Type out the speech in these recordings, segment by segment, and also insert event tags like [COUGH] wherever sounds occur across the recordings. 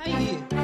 Aí.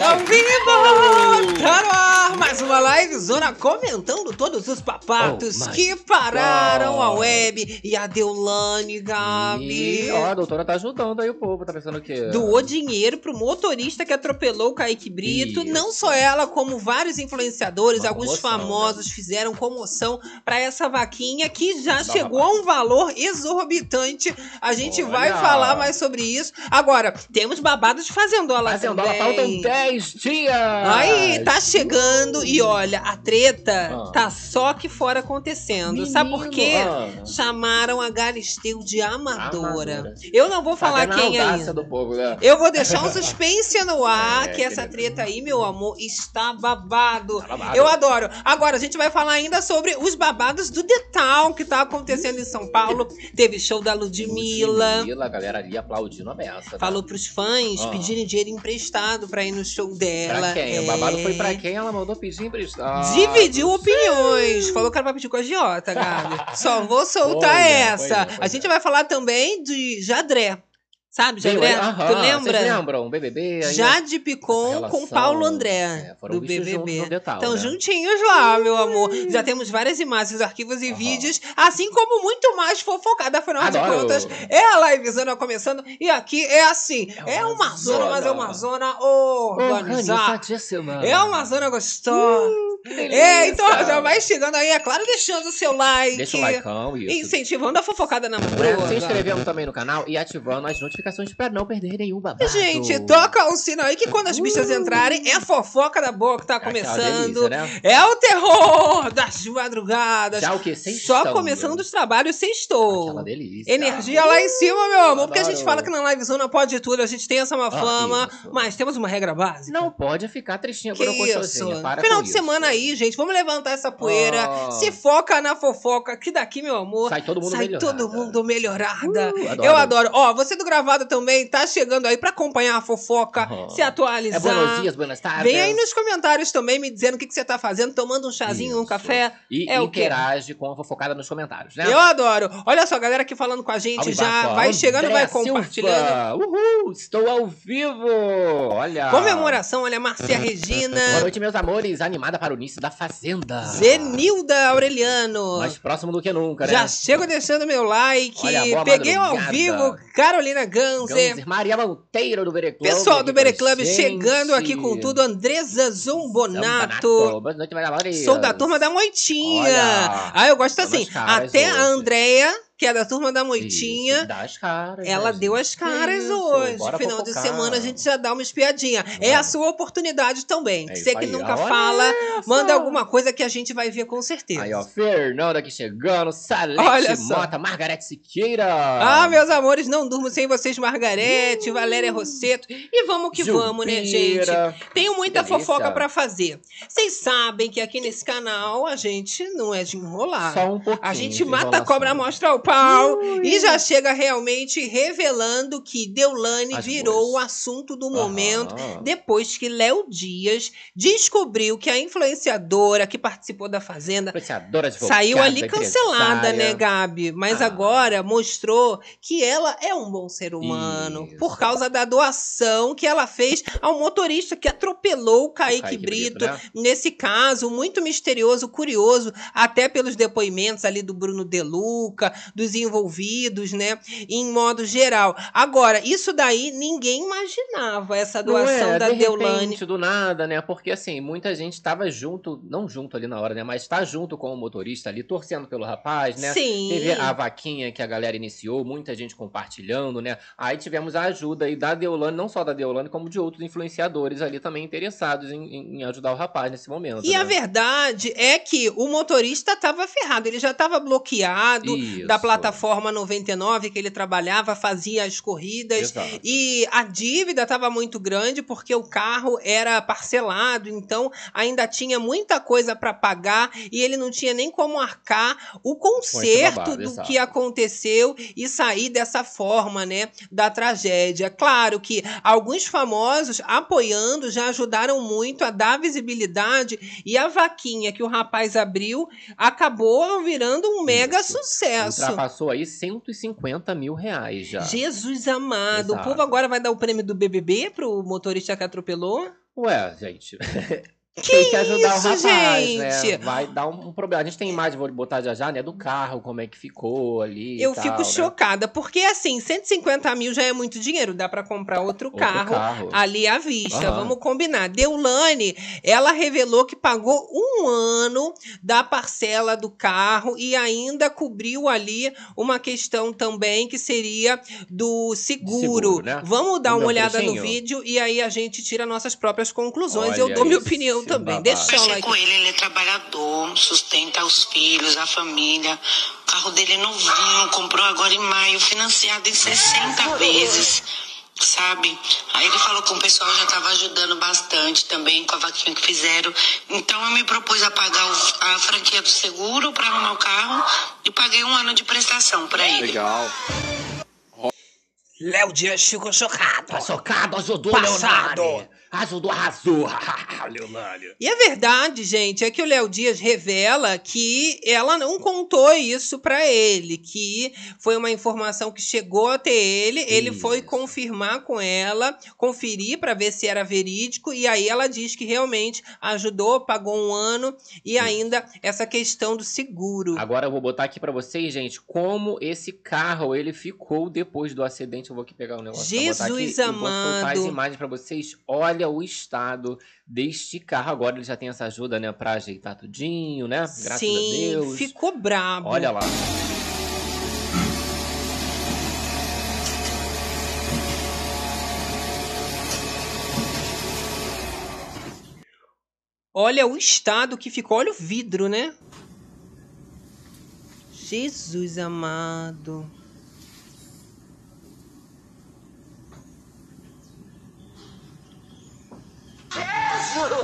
Ao vivo! Tá no ar mais uma live zona comentando todos os papatos Oh que pararam God. a web e a Deulane, Gabi. E, ó, a doutora tá ajudando aí o povo, tá pensando o quê? Doou dinheiro pro motorista que atropelou o Kaique Brito. Isso. Não só ela, como vários influenciadores, Uma alguns comoção, né? famosos fizeram comoção pra essa vaquinha que já Dá chegou a um valor exorbitante. A gente Olha. vai falar mais sobre isso. Agora, temos babados de fazendola Fazendola, também. faltam 10 dias! Aí, tá chegando e olha, a treta Ah. tá só aqui fora acontecendo. Menino, Sabe por quê? ah. Chamaram a Galisteu de amadora. Amadora. Eu não vou falar Tá vendo a quem audácia ainda. do povo, né? Eu vou deixar um [LAUGHS] suspense no ar, É, que essa treta aí, meu amor, está babado. Tá babado. Eu adoro. Agora, a gente vai falar ainda sobre os babados do The Town, que tá acontecendo em São Paulo. Teve show da Ludmilla. Ludmilla, a galera ali aplaudindo a beça. tá? Falou pros fãs Ah. pedirem dinheiro emprestado pra ir no show dela. Pra quem? É. O babado foi pra quem? Ela mandou pedir emprestado. Dividiu opiniões. Falou que era pra pedir com a Giota, Gabi. Só vou soltar Pois é, essa. pois é, pois a gente é. vai falar também de Jadré. Sabe, Jadré? aí, aham, tu lembra? Vocês lembram? BBB? aí, Jade Picon relação, com Paulo André, é, foram do juntos BBB. detalhe, Estão né? juntinhos lá, meu amor. Já temos várias imagens, arquivos e Aham. vídeos, assim como muito mais fofocada. Afinal de Adoro. contas, é a livezona começando e aqui é assim. É, É uma, uma zona, mas é zona. uma zona organizada. Organizadíssima. É uma zona gostosa. Delícia. É, então já vai chegando aí, é claro, deixando o seu like. Deixa o likeão, isso. Incentivando a fofocada na Né? madruga. Se inscrevendo também no canal e ativando as notificações pra não perder nenhum babado. Gente, toca o sino aí que quando as bichas entrarem, é fofoca da boa que tá É começando. delícia, né? É o terror das madrugadas. Já o que? Sextão, Só começando os trabalhos sextou. Aquela delícia. Energia lá em cima, meu amor. Porque a gente Adoro. fala que na livezona pode tudo, a gente tem essa má Ah, fama, isso. mas temos uma regra básica. Não pode ficar tristinha quando eu isso? gostosinha. Para Final com de isso. semana aí, gente. Vamos levantar essa poeira. Ah. Se foca na fofoca, que daqui, meu amor, Sai todo mundo sai melhorado. todo mundo melhorada. Uh, adoro. Eu adoro. Ó, você do gravado também tá chegando aí pra acompanhar a fofoca, Aham. se atualizar. É buenos dias, buenas tardes. Vem aí nos comentários também me dizendo o que, que você tá fazendo, tomando um chazinho, um Isso. café. E É interage com a fofocada nos comentários, né? Eu adoro. Olha só, galera aqui falando com a gente Ao já. Vai chegando, vai Andréa Silva. compartilhando. Uhul, estou ao vivo. Olha. Comemoração, olha, Márcia [LAUGHS] Regina. Boa noite, meus amores. Animada para o início da Fazenda. Zenilda Aureliano. Mais próximo do que nunca, né? Já chego deixando meu like. Olha, boa Peguei ao madrugada. vivo Carolina Ganzer. Ganser, Maria Monteiro do Bere Club. Pessoal do Bere Club chegando aqui com tudo. Andresa. Zambanato. Boa noite, amores. Sou da turma da Moitinha. Olha, ah, eu gosto assim. Até a. Andréia, que é da turma da Isso, Moitinha. dá as caras. Ela né, deu gente? as caras Isso, hoje. Final de semana a gente já dá uma espiadinha. É a sua oportunidade também. É Você isso que aí, nunca fala, essa. manda alguma coisa que a gente vai ver com certeza. Aí, ó, Fernanda aqui chegando, Salete Olha só. Mota, Margarete Siqueira. Ah, meus amores, não durmo sem vocês, Margarete, Valéria Rosseto. E vamos que vamos, né, gente? Jupira. Tenho muita delícia. fofoca pra fazer. Vocês sabem que aqui nesse canal a gente não é de enrolar. Só um pouquinho. A gente mata a cobra, mostra o pau e já chega realmente revelando que Deulane As virou boas. o assunto do momento depois que Léo Dias descobriu que a influenciadora que participou da Fazenda Saiu ali cancelada, né. Gabi? Mas Ah. agora mostrou que ela é um bom ser humano. Isso. Por causa da doação que ela fez ao motorista que atropelou o Kaique, Kaique Brito. Brito, né? Nesse caso, muito misterioso, curioso, até pelos depoimentos ali do Bruno Deluca, dos envolvidos, né? Em modo geral. Agora, isso daí ninguém imaginava, essa Não doação é, da de Deulane. repente, do nada, né? Porque assim, muita gente tava junto, não junto ali na hora, né? Mas tá junto com o motorista ali, torcendo pelo rapaz, né? Sim. Teve a vaquinha que a galera iniciou, muita gente compartilhando, né? Aí tivemos a ajuda aí da Deolane, não só da Deolane, como de outros influenciadores ali também interessados em, em- em ajudar o rapaz nesse momento. E né? a verdade é que o motorista estava ferrado, ele já estava bloqueado Isso. da plataforma 99 que ele trabalhava, fazia as corridas Exato. e a dívida estava muito grande porque o carro era parcelado, então ainda tinha muita coisa para pagar e ele não tinha nem como arcar o conserto do exato. que aconteceu e sair dessa forma, né, da tragédia. Claro que alguns famosos apoiando já ajudaram muito a dar visibilidade e a vaquinha que o rapaz abriu acabou virando um mega Isso. sucesso. Ultrapassou aí 150 mil reais já. Jesus amado, o Exato. povo agora vai dar o prêmio do BBB pro motorista que atropelou? Ué, gente. [LAUGHS] Que tem que ajudar isso, o rapaz, gente? né? Vai dar um, um problema. A gente tem imagem, vou botar já já, né? Do carro, como é que ficou ali. Eu tal, fico né? chocada, porque assim, 150 mil já é muito dinheiro, dá pra comprar outro, Outro carro, carro. ali à vista. Aham. Vamos combinar. Deulane, ela revelou que pagou um ano da parcela do carro e ainda cobriu ali uma questão também que seria do seguro. Seguro, né? Vamos dar O uma olhada no vídeo e aí a gente tira nossas próprias conclusões. Eu Olha dou minha opinião também. Deixa Conversei like. com ele, ele é trabalhador, sustenta os filhos, a família. O carro dele é novinho, comprou agora em maio, financiado em 60 vezes, sabe? Aí ele falou que o pessoal já estava ajudando bastante também com a vaquinha que fizeram. Então eu me propus a pagar o- a franquia do seguro para arrumar o carro e paguei um ano de prestação para ele. Legal. Léo Dias ficou chocado. Tá chocado, ajudou Passado. Leonardo. Ajudou, arrasou. Leonardo. E a verdade, gente, é que o Léo Dias revela que ela não contou isso pra ele, que foi uma informação que chegou até ele, ele foi Isso. confirmar com ela, conferir pra ver se era verídico e aí ela diz que realmente ajudou, pagou um ano e ainda essa questão do seguro. Agora eu vou botar aqui pra vocês, gente, como esse carro ele ficou depois do acidente. Eu vou aqui pegar o negócio pra botar aqui. Jesus e vou soltar as amado. imagens pra vocês. Olha o estado deste carro. Agora ele já tem essa ajuda, né, pra ajeitar tudinho, né? Graças Sim, a Deus. ficou brabo. Olha lá. Olha o estado que ficou, olha o vidro, né? Jesus amado.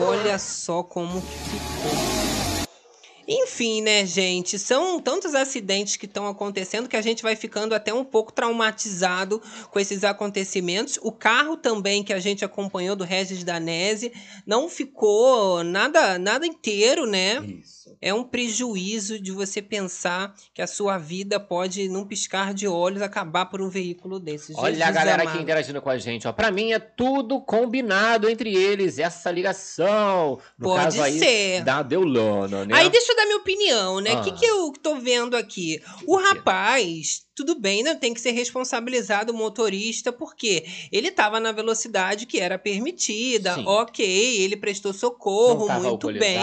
Olha só como que ficou. Enfim, né, gente? São tantos acidentes que estão acontecendo que a gente vai ficando até um pouco traumatizado com esses acontecimentos. O carro também que a gente acompanhou do Regis Danese não ficou nada nada inteiro, né? Isso. É um prejuízo de você pensar que a sua vida pode, num piscar de olhos, acabar por um veículo desses. Olha a Jesus galera amado. aqui interagindo com a gente, ó. Pra mim é tudo combinado entre eles, essa ligação. No Pode caso aí ser. da Deulana, né? Aí deixa eu dar minha opinião, né? O Ah. que, que eu tô vendo aqui? O quê? rapaz, tudo bem, né? Tem que ser responsabilizado o motorista, porque ele tava na velocidade que era permitida, Sim. ok, ele prestou socorro, muito bem.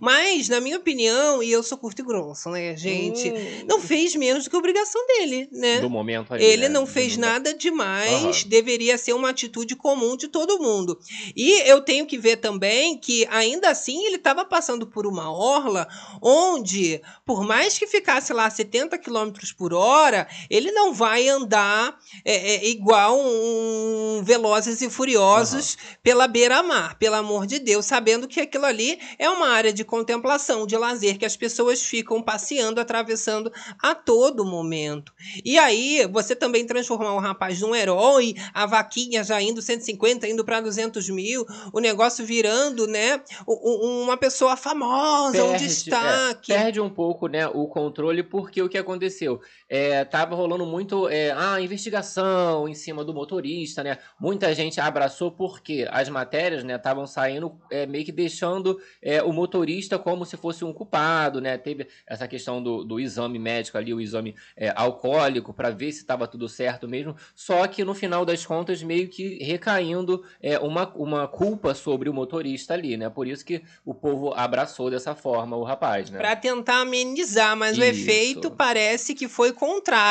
Mas, na minha opinião, e eu sou curto e grosso, né, gente? Hum, Não fez menos do que obrigação dele, né? Do momento ali, Ele né? não fez nada demais, Aham. deveria ser uma atitude comum de todo mundo. E eu tenho que ver também que, ainda assim, ele estava passando por uma orla onde, por mais que ficasse lá 70 km por hora, ele não vai andar é, é, igual um Velozes e Furiosos pela beira-mar, pelo amor de Deus, sabendo que aquilo ali é uma área de contemplação, de lazer, que as pessoas ficam passeando, atravessando a todo momento. E aí, você também transformar o rapaz num herói, a vaquinha já indo 150, indo para 200 mil, o negócio virando, né, uma pessoa famosa, um Perde- destaque. é, perde um pouco, né, o controle, porque o que aconteceu? É, tava rolando muito é, a investigação em cima do motorista, né? Muita gente abraçou porque as matérias, né, estavam saindo é, meio que deixando é, o motorista como se fosse um culpado, né? Teve essa questão do, do exame médico ali, o exame é, alcoólico, para ver se estava tudo certo mesmo. Só que no final das contas, meio que recaindo é, uma, uma culpa sobre o motorista ali, né? Por isso que o povo abraçou dessa forma o rapaz, né? Para tentar amenizar, mas o Isso. efeito parece que foi contrário.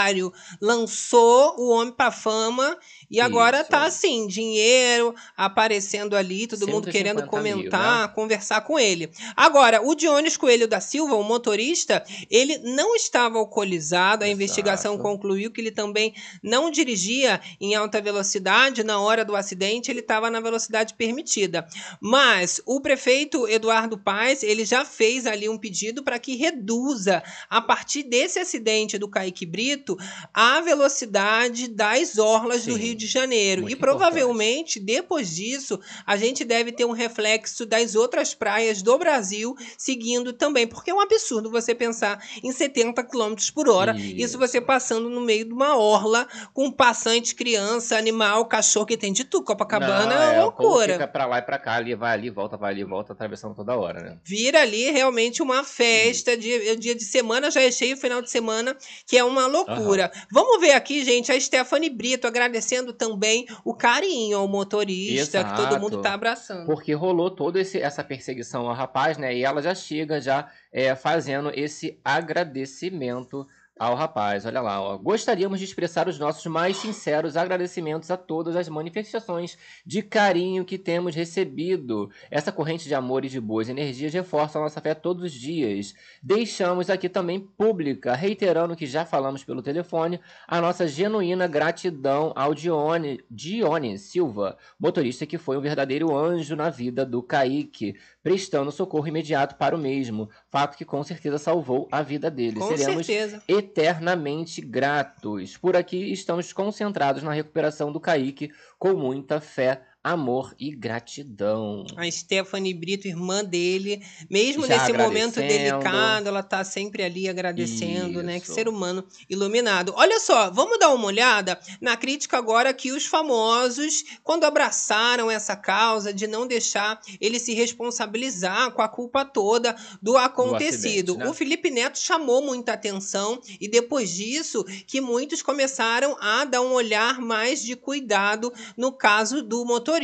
Lançou o homem para fama E agora Isso. tá assim, dinheiro aparecendo ali, todo mundo 150 querendo mil, comentar, né? conversar com ele. Agora, o Dionis Coelho da Silva, o motorista, ele não estava alcoolizado. A Exato. investigação concluiu que ele também não dirigia em alta velocidade. Na hora do acidente, ele estava na velocidade permitida. Mas o prefeito Eduardo Paes, ele já fez ali um pedido para que reduza, a partir desse acidente do Kaique Brito, a velocidade das orlas do Sim, Rio de Janeiro. muito E provavelmente, depois disso, a gente deve ter um reflexo das outras praias do Brasil seguindo também. Porque é um absurdo você pensar em 70 km por hora. Isso. Isso. você passando no meio de uma orla com passante, criança, animal, cachorro, que tem de tudo. Copacabana Não, é uma povo loucura. Fica pra lá e pra cá, ali, vai ali, volta, vai ali, volta, atravessando toda hora, né? Vira ali realmente uma festa, dia, dia de semana já é cheio, final de semana, que é uma loucura. Vamos ver aqui, gente, a Stephanie Brito agradecendo também o carinho ao motorista, que todo Exato. mundo tá abraçando. Porque rolou toda essa perseguição ao rapaz, né? E ela já chega já é, fazendo esse agradecimento ao rapaz. Olha lá, ó. Gostaríamos de expressar os nossos mais sinceros agradecimentos a todas as manifestações de carinho que temos recebido. Essa corrente de amor e de boas energias reforça a nossa fé todos os dias. Deixamos aqui também pública, reiterando que já falamos pelo telefone, a nossa genuína gratidão ao Dione, Dione Silva, motorista que foi um verdadeiro anjo na vida do Kaique, prestando socorro imediato para o mesmo, fato que com certeza salvou a vida dele. Com Seremos certeza. eternamente gratos. Por aqui estamos concentrados na recuperação do Kaique com muita fé, amor e gratidão. A Stephanie Brito, irmã dele, mesmo Já nesse momento delicado, ela tá sempre ali agradecendo, né? Que Isso. ser humano iluminado. Olha só, vamos dar uma olhada na crítica agora que os famosos, quando abraçaram essa causa de não deixar ele se responsabilizar com a culpa toda do acontecido. acidente, né? O Felipe Neto chamou muita atenção e depois disso que muitos começaram a dar um olhar mais de cuidado no caso do motorista.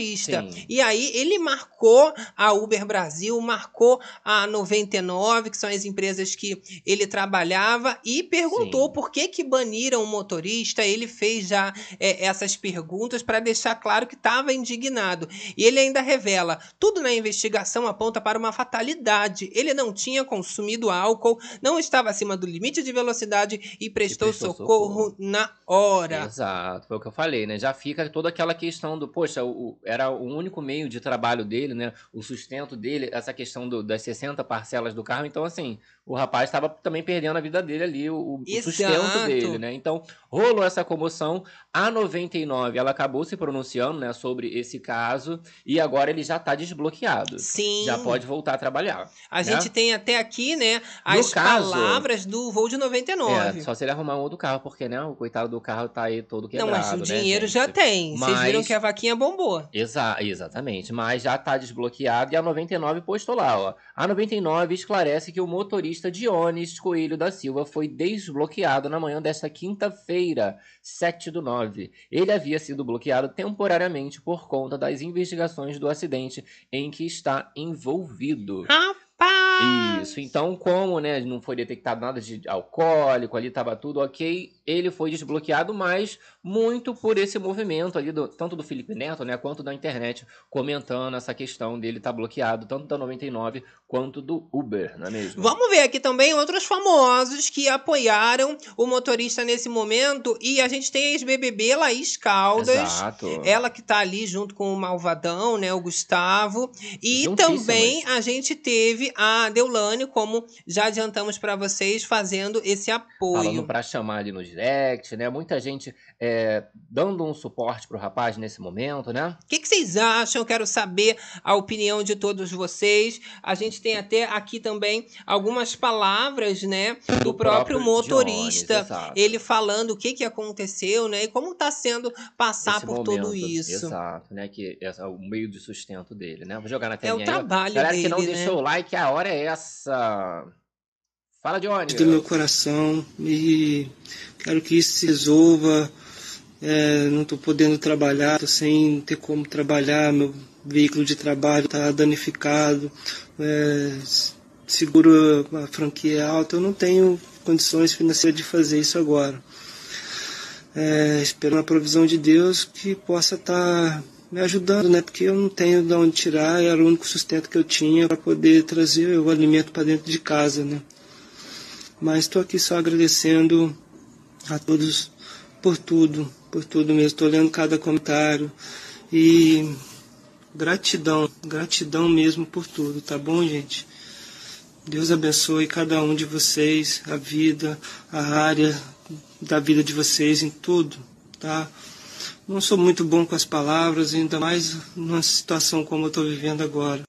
Sim. E aí ele marcou a Uber Brasil, marcou a 99, que são as empresas que ele trabalhava, e perguntou Sim. por que que baniram o motorista. Ele fez já é, essas perguntas para deixar claro que estava indignado. E ele ainda revela: tudo na investigação aponta para uma fatalidade. Ele não tinha consumido álcool, não estava acima do limite de velocidade e prestou, prestou socorro, socorro. na hora. Exato, foi o que eu falei, né? Já fica toda aquela questão do, poxa, o- era o único meio de trabalho dele, né? O sustento dele, essa questão do- das 60 parcelas do carro. Então, assim, o rapaz estava também perdendo a vida dele ali, o, o sustento dele, né? Então, rolou essa comoção. A 99, ela acabou se pronunciando, né, sobre esse caso e agora ele já tá desbloqueado. Sim. Já pode voltar a trabalhar. A né? gente tem até aqui, né, as palavras do voo de 99. É, só se ele arrumar um outro carro, porque, né, o coitado do carro tá aí todo Não, quebrado, mas o né, dinheiro já tem. Vocês Mas- viram que a vaquinha bombou. Exa exatamente, mas já está desbloqueado e a 99 postou lá, ó. A 99 esclarece que o motorista Dionis Coelho da Silva foi desbloqueado na manhã desta quinta-feira, 7 do 9. Ele havia sido bloqueado temporariamente por conta das investigações do acidente em que está envolvido. Rapaz! Isso, então como, né, não foi detectado nada de alcoólico, ali tava tudo ok, ele foi desbloqueado, mas muito por esse movimento ali, do, tanto do Felipe Neto, né, quanto da internet, comentando essa questão dele estar bloqueado, tanto da 99 quanto do Uber, não é mesmo? Vamos ver aqui também outros famosos que apoiaram o motorista nesse momento. E a gente tem a ex-BBB Laís Caldas. Exato. Ela que tá ali junto com o Malvadão, né? O Gustavo. E também a gente teve a Deulane, como já adiantamos para vocês, fazendo esse apoio. Falando pra chamar ali no direct, né? Muita gente é, dando um suporte pro rapaz nesse momento, né? O que, que vocês acham? Quero saber a opinião de todos vocês. A gente tem até aqui também algumas palavras, né, do, próprio, motorista. Dionis, exato. ele falando o que, que aconteceu, né, e como está sendo passar Esse por tudo momento, isso. Exato, né? Que é o meio de sustento dele, né? Vou jogar na É telinha o aí, ó. trabalho Galera dele, que não né? deixou o like, a hora é essa. Fala, Johnny. do meu coração e quero que isso se resolva. É, não estou podendo trabalhar, estou sem ter como trabalhar, meu veículo de trabalho está danificado, é, seguro a franquia é alta, eu não tenho condições financeiras de fazer isso agora. é, esperando a provisão de Deus que possa estar tá me ajudando, né? Porque eu não tenho de onde tirar, era o único sustento que eu tinha para poder trazer o alimento para dentro de casa, né? Mas estou aqui só agradecendo a todos por tudo, por tudo mesmo. Estou lendo cada comentário e gratidão, gratidão mesmo por tudo, tá bom, gente? Deus abençoe cada um de vocês, a vida, a área da vida de vocês em tudo, tá? Não sou muito bom com as palavras, ainda mais numa situação como eu estou vivendo agora.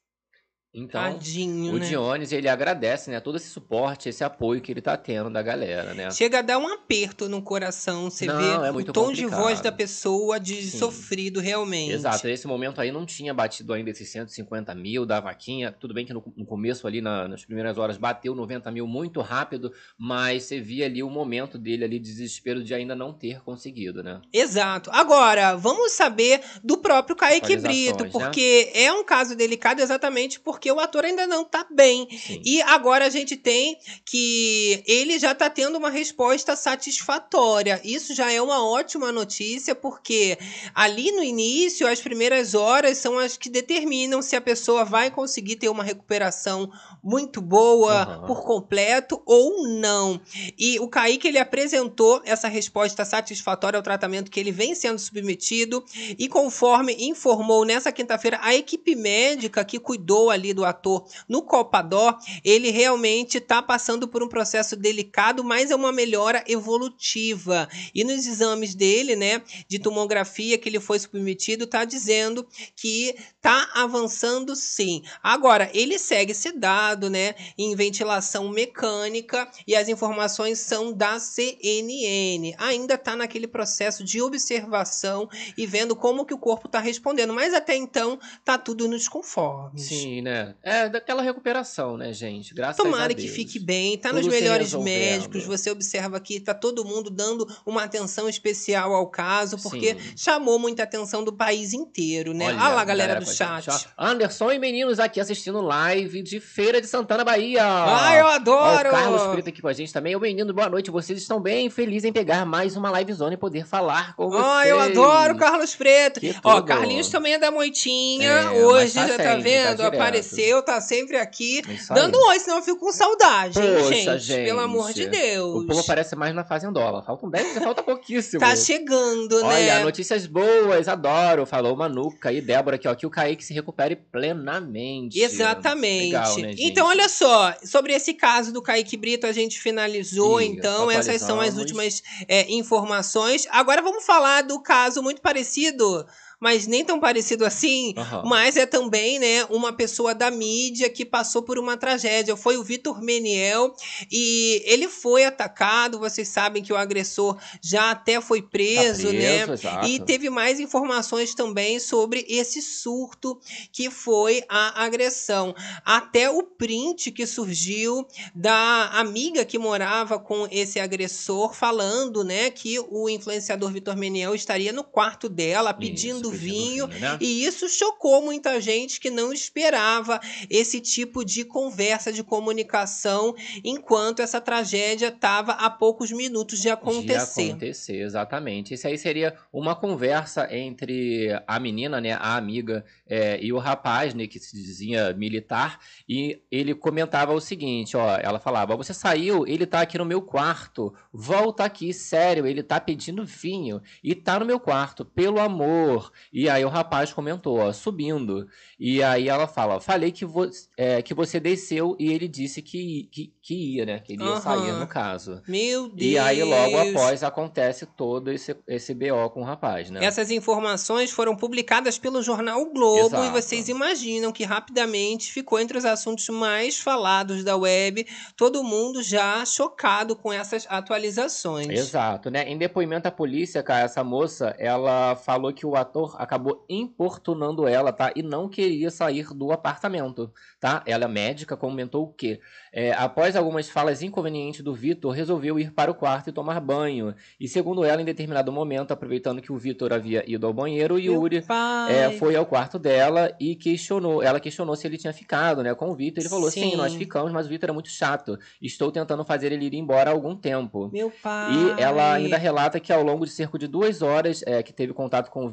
Então, Tadinho, o né? Dionis, ele agradece, né, todo esse suporte, esse apoio que ele tá tendo da galera, né? Chega a dar um aperto no coração, você Não, vê é o tom de voz complicado. da pessoa de Sim. sofrido realmente. Exato, nesse momento aí não tinha batido ainda esses 150 mil da vaquinha. Tudo bem que no, no começo ali, na- nas primeiras horas, bateu 90 mil muito rápido, mas você via ali o momento dele ali, de desespero de ainda não ter conseguido, né? Exato. Agora, vamos saber do próprio Kaique Brito, né? porque é um caso delicado exatamente porque o ator ainda não tá bem. Sim. E agora a gente tem que ele já tá tendo uma resposta satisfatória. Isso já é uma ótima notícia, porque ali no início, as primeiras horas são as que determinam se a pessoa vai conseguir ter uma recuperação muito boa Aham. por completo ou não. E o Kaique ele apresentou essa resposta satisfatória ao tratamento que ele vem sendo submetido e conforme informou nessa quinta-feira a equipe médica que cuidou ali do ator no Copadó, ele realmente está passando por um processo delicado, mas é uma melhora evolutiva. E nos exames dele, né, de tomografia que ele foi submetido, tá dizendo que tá avançando sim. Agora, ele segue sedado, né, em ventilação mecânica e as informações são da CNN. Ainda tá naquele processo de observação e vendo como que o corpo tá respondendo, mas até então tá tudo nos conformes. Sim, né? É daquela recuperação, né, gente? Graças a Tomara Deus. que fique bem, tá Tudo nos melhores médicos. Você observa aqui, tá todo mundo dando uma atenção especial ao caso, porque Sim. chamou muita atenção do país inteiro, né? Olha, Olha lá, galera, do com a chat. Anderson e meninos aqui assistindo live de Feira de Santana, Bahia. Ai, eu Ó, adoro! o Carlos Preto aqui com a gente também. Ô, menino, boa noite. Vocês estão bem? Feliz em pegar mais uma livezona e poder falar com vocês. Ai, eu adoro o Carlos Preto. Que Ó. Carlinhos também é da Moitinha. É, Hoje, tá já tá sempre, tá vendo? direto. Apareceu, tá sempre aqui. Aí. Dando um oi, senão eu fico com saudade, hein, Poxa, gente? Pelo amor de gente. Deus. O povo aparece mais na Fazendola. Faltam 10, falta pouquíssimo. Tá chegando, né? Olha, notícias boas, adoro. Falou Manuca e Débora aqui, ó, que o Kaique se recupere plenamente. Exatamente. Legal, né, gente? então, olha só, sobre esse caso do Kaique Brito, a gente finalizou, Isso, então, essas são as últimas é, informações. Agora vamos falar do caso muito parecido, mas nem tão parecido assim. Aham. Mas é também, né, uma pessoa da mídia que passou por uma tragédia. Foi o Vitor Meniel e ele foi atacado. Vocês sabem que o agressor já até foi preso, Tá né? preso, exato. E teve mais informações também sobre esse surto que foi a agressão. Até o print que surgiu da amiga que morava com esse agressor falando, né, que o influenciador Vitor Meniel estaria no quarto dela pedindo Vinho. né? E isso chocou muita gente que não esperava esse tipo de conversa, de comunicação, enquanto essa tragédia estava a poucos minutos de acontecer. De acontecer, exatamente. Isso aí seria uma conversa entre a menina, né, a amiga, é, e o rapaz, né, que se dizia militar, e ele comentava o seguinte, ó, ela falava, você saiu, ele tá aqui no meu quarto, volta aqui, sério, ele tá pedindo vinho, e tá no meu quarto, pelo amor. E aí o rapaz comentou, ó, subindo, e aí ela fala, falei que, vo é, que você desceu, e ele disse que, que, que ia, né, que ele ia Aham. sair no caso. Meu Deus! E aí, logo após, acontece todo esse, esse BO com o rapaz, né? Essas informações foram publicadas pelo jornal o Globo Exato. e vocês imaginam que rapidamente ficou entre os assuntos mais falados da web, todo mundo já chocado com essas atualizações. Exato, né? Em depoimento à polícia, cara, essa moça, ela falou que o ator Vitor acabou importunando ela, tá? E não queria sair do apartamento, tá? Ela, médica, comentou o quê? É, após algumas falas inconvenientes do Vitor, resolveu ir para o quarto e tomar banho. E segundo ela, em determinado momento, aproveitando que o Vitor havia ido ao banheiro, o Yuri é, foi ao quarto dela e questionou. Ela questionou se ele tinha ficado, né, com o Vitor. Ele falou: sim. sim, nós ficamos, mas o Vitor é muito chato. Estou tentando fazer ele ir embora há algum tempo. Meu pai. E ela ainda relata que ao longo de cerca de duas horas é, que teve contato com o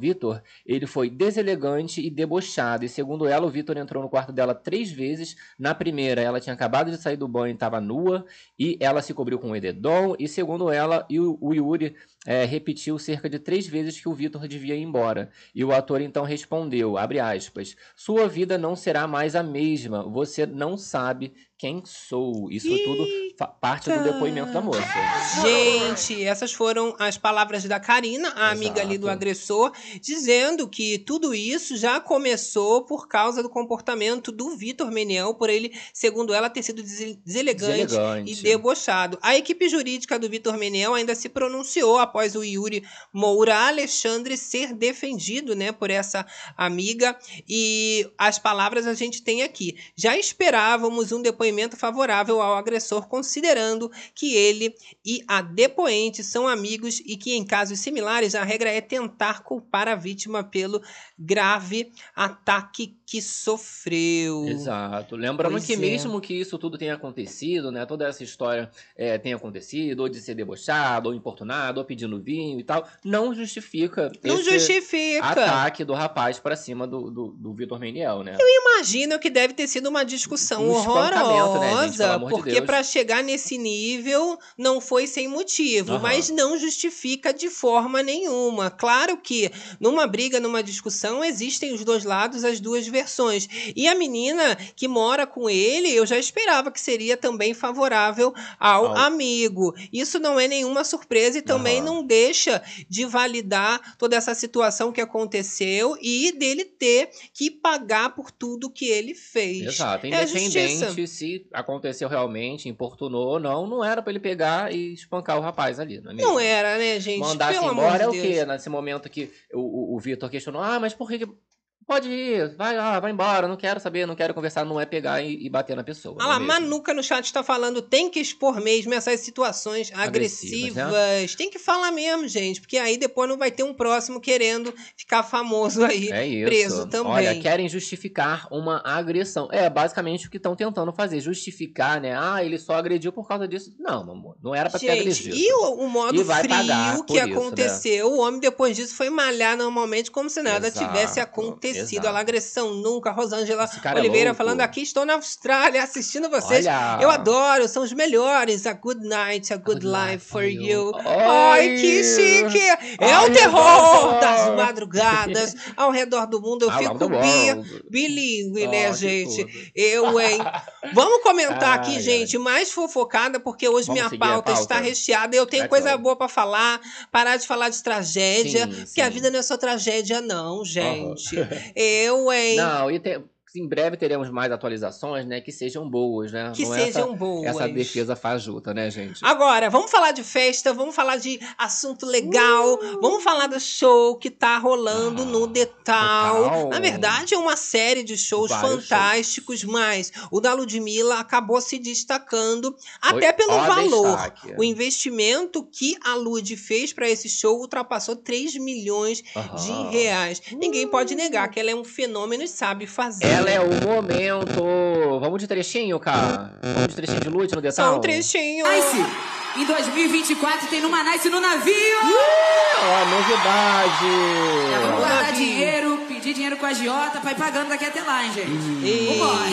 Ele foi deselegante e debochado. E segundo ela, o Vitor entrou no quarto dela três vezes. Na primeira, ela tinha acabado de sair do banho e estava nua. E ela se cobriu com o edredom. E segundo ela, o Yuri é, repetiu cerca de três vezes que o Vitor devia ir embora. E o ator então respondeu, abre aspas, sua vida não será mais a mesma, você não sabe quem sou. Isso Eita. tudo parte do depoimento da moça. Gente, essas foram as palavras da Karina, a Exato. amiga ali do agressor, dizendo que tudo isso já começou por causa do comportamento do Vitor Meniel, por ele, segundo ela, ter sido deselegante, deselegante. e debochado. A equipe jurídica do Vitor Meniel ainda se pronunciou após o Yuri Moura Alexandre ser defendido, né, por essa amiga. E as palavras a gente tem aqui. Já esperávamos um depoimento depoimento favorável ao agressor, considerando que ele e a depoente são amigos e que, em casos similares, a regra é tentar culpar a vítima pelo grave ataque que sofreu. Exato. Lembrando pois que, é. mesmo que isso tudo tenha acontecido, né, toda essa história é, tenha acontecido, ou de ser debochado, ou importunado, ou pedindo vinho e tal, não justifica não justifica. ataque do rapaz para cima do, do, do Vitor Meniel, né? Eu imagino que deve ter sido uma discussão um horrorosa né, gente, porque de para chegar nesse nível não foi sem motivo, uhum. mas não justifica de forma nenhuma. Claro que numa briga, numa discussão, existem os dois lados, as duas versões. E a menina que mora com ele, eu já esperava que seria também favorável ao amigo. Isso não é nenhuma surpresa e também uhum. não deixa de validar toda essa situação que aconteceu e dele ter que pagar por tudo que ele fez. Exato, é independente é se aconteceu realmente, importunou ou não, não era para ele pegar e espancar o rapaz ali, não é mesmo? Não era, né, gente? Mandar se embora é o quê? Nesse momento que o, o, o Vitor questionou, ah, mas por que Pode ir, vai lá, vai embora, não quero saber, não quero conversar, não é pegar e, e bater na pessoa. Ah lá, Manuca no chat está falando, tem que expor mesmo essas situações agressivas. agressivas né? Tem que falar mesmo, gente, porque aí depois não vai ter um próximo querendo ficar famoso aí, é preso também. Olha, querem justificar uma agressão. É basicamente o que estão tentando fazer, justificar, né? Ah, ele só agrediu por causa disso. Não, meu amor, não era pra gente, ter agredido. E o, o modo frio que isso, né? aconteceu, né? o homem depois disso foi malhar normalmente como se nada Exato. tivesse acontecido acontecido a agressão nunca. Rosângela é Oliveira é falando aqui, estou na Austrália assistindo vocês. Olha. Eu adoro, são os melhores. A good night, a good, good life for you. Ai, que chique! É Ai, o terror das madrugadas ao redor do mundo. Eu fico bi, bilíngue, né, gente? Eu, hein? Vamos comentar aqui, ai, gente, mais fofocada, porque hoje Vamos minha pauta, pauta, está recheada. Eu tenho coisa boa para falar. Parar de falar de tragédia, sim, porque sim. a vida não é só tragédia, não, gente. Uhum. [LAUGHS] Eu, hein? Não, e tem, em breve teremos mais atualizações, né? Que sejam boas, né? Que Não é sejam essa, boas. Essa defesa fajuta, né, gente? Agora, vamos falar de festa, vamos falar de assunto legal, uh! vamos falar do show que tá rolando ah, no Detal. Na verdade, é uma série de shows Vários fantásticos, shows. mas o da Ludmilla acabou se destacando Foi até pelo valor. Destaque. O investimento que a Lud fez para esse show ultrapassou 3 milhões de reais. Uh! Ninguém pode negar que ela é um fenômeno e sabe fazer. É ela é o momento. Vamos de trechinho, cara? Vamos de trechinho de lute no detalhe? Só um trechinho. Nice! Em 2024 tem Numa Nice no navio! Uh, ó, novidade! Já vamos guardar dinheiro, pedir dinheiro com a Giota pra ir pagando daqui até lá, hein, gente? Vambora!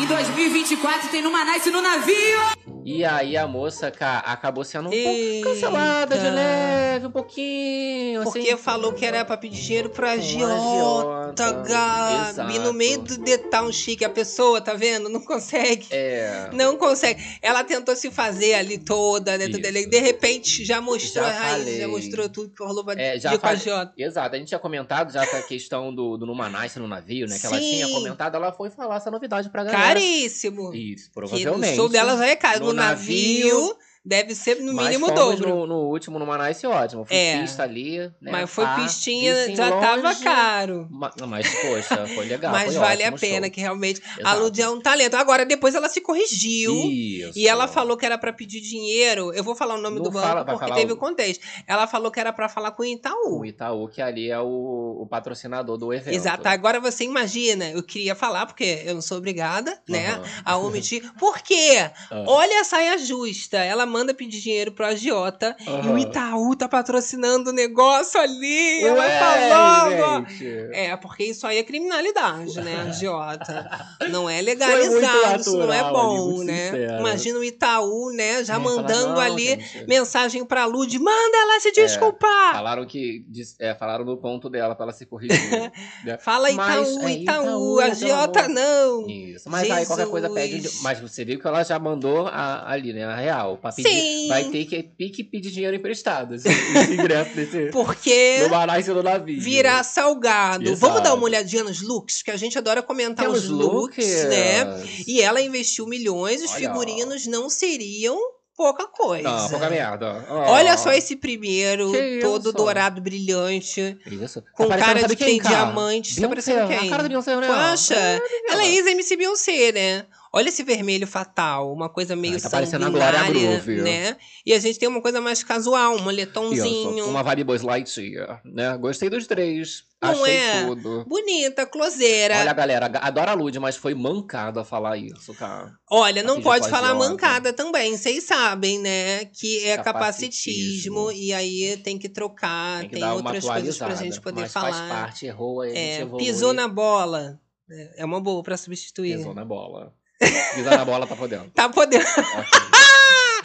Em 2024 tem Numa Nice no navio! E aí a moça ca acabou sendo um Eita. pouco cancelada de leve, um pouquinho. Porque assim, falou que era pra pedir dinheiro pra Giota, Gabi. No meio do detalhe chique, a pessoa, tá vendo? Não consegue. É. Não consegue. Ela tentou se fazer ali toda, né? Ali. De repente já mostrou já a raiz, falei. já mostrou tudo que rolou pra é, já com a Giota. Exato. A gente tinha comentado já a questão do, do Numanice no navio, né? Que Sim. ela tinha comentado, ela foi falar essa novidade pra galera. Caríssimo. Isso, provavelmente. Que o show dela já é caro navio, Deve ser no Mas mínimo o dobro. No, no último, numa Nice, ótimo. Foi É. pista ali, né? Mas foi pá, pistinha, já tava longe. caro. Ma- Mas, poxa, foi legal. Mas foi vale a ótimo pena, show. que realmente a Exato. Lud é um talento. Agora, depois ela se corrigiu. Isso. E ela falou que era pra pedir dinheiro. Eu vou falar o nome Não do banco fala- vai porque teve o- o contexto. Ela falou que era pra falar com o Itaú. O Itaú, que ali é o, o patrocinador do evento. Exato. Agora você imagina, eu queria falar, porque eu não sou obrigada, né, Aham. a omitir. Por quê? [LAUGHS] Ah. Olha a saia justa. Ela manda pedir dinheiro pro agiota e o. Itaú tá patrocinando o negócio ali. ela Ué, falando. gente. É, porque isso aí é criminalidade, né, agiota? [LAUGHS] Não é legalizado, isso não é ali, bom, muito né? sincero. Imagina o Itaú, né, já É, mandando "Não, ali gente." É, mensagem pra Lud, manda ela se desculpar. Falaram que. é, falaram no ponto dela pra ela se corrigir. [LAUGHS] né? Fala Mas, Itaú, é, Itaú, Itaú, agiota não. Isso. Mas aí qualquer coisa pede. Jesus. Mas você viu que ela já mandou a- ali, né? A real. Pra pedir, Sim. Vai ter que, ter que pedir dinheiro emprestado. Esse, esse [LAUGHS] ingresso desse. Porque No Manaus e no navio. virar salgado. Exato. Vamos dar uma olhadinha nos looks, que a gente adora comentar Temos os looks, looks. né? E ela investiu milhões, os Olha. figurinos não seriam pouca coisa. Não, pouca merda. Olha só esse primeiro, Que todo isso? dourado, brilhante, Isso. Tá com parecendo, cara de quem, tem cara? diamantes. Tá Beyoncé, parecendo quem? A cara do Beyoncé, né? Poxa, É, ela é ex-MC Beyoncé, né? Olha esse vermelho fatal, uma coisa meio Ai, tá parecendo a Glória Groove. né? E a gente tem uma coisa mais casual, um Isso, moletomzinho. uma vibe Buzz Lightyear, né? Gostei dos três. Não Achei é? tudo. Bonita, closeira. Olha, galera, adora a Lud, mas foi mancada falar isso, cara. Olha, não Aqui pode falar mancada também. Vocês sabem, né? Que é capacitismo. Capacitismo. e aí tem que trocar, Tem tem, que uma outras coisas pra gente poder mas falar. faz parte, errou, aí a gente é, evolui. pisou na bola. É é uma boa pra substituir. Pisou na bola. Pisar na bola, tá podendo. Tá podendo. Ok.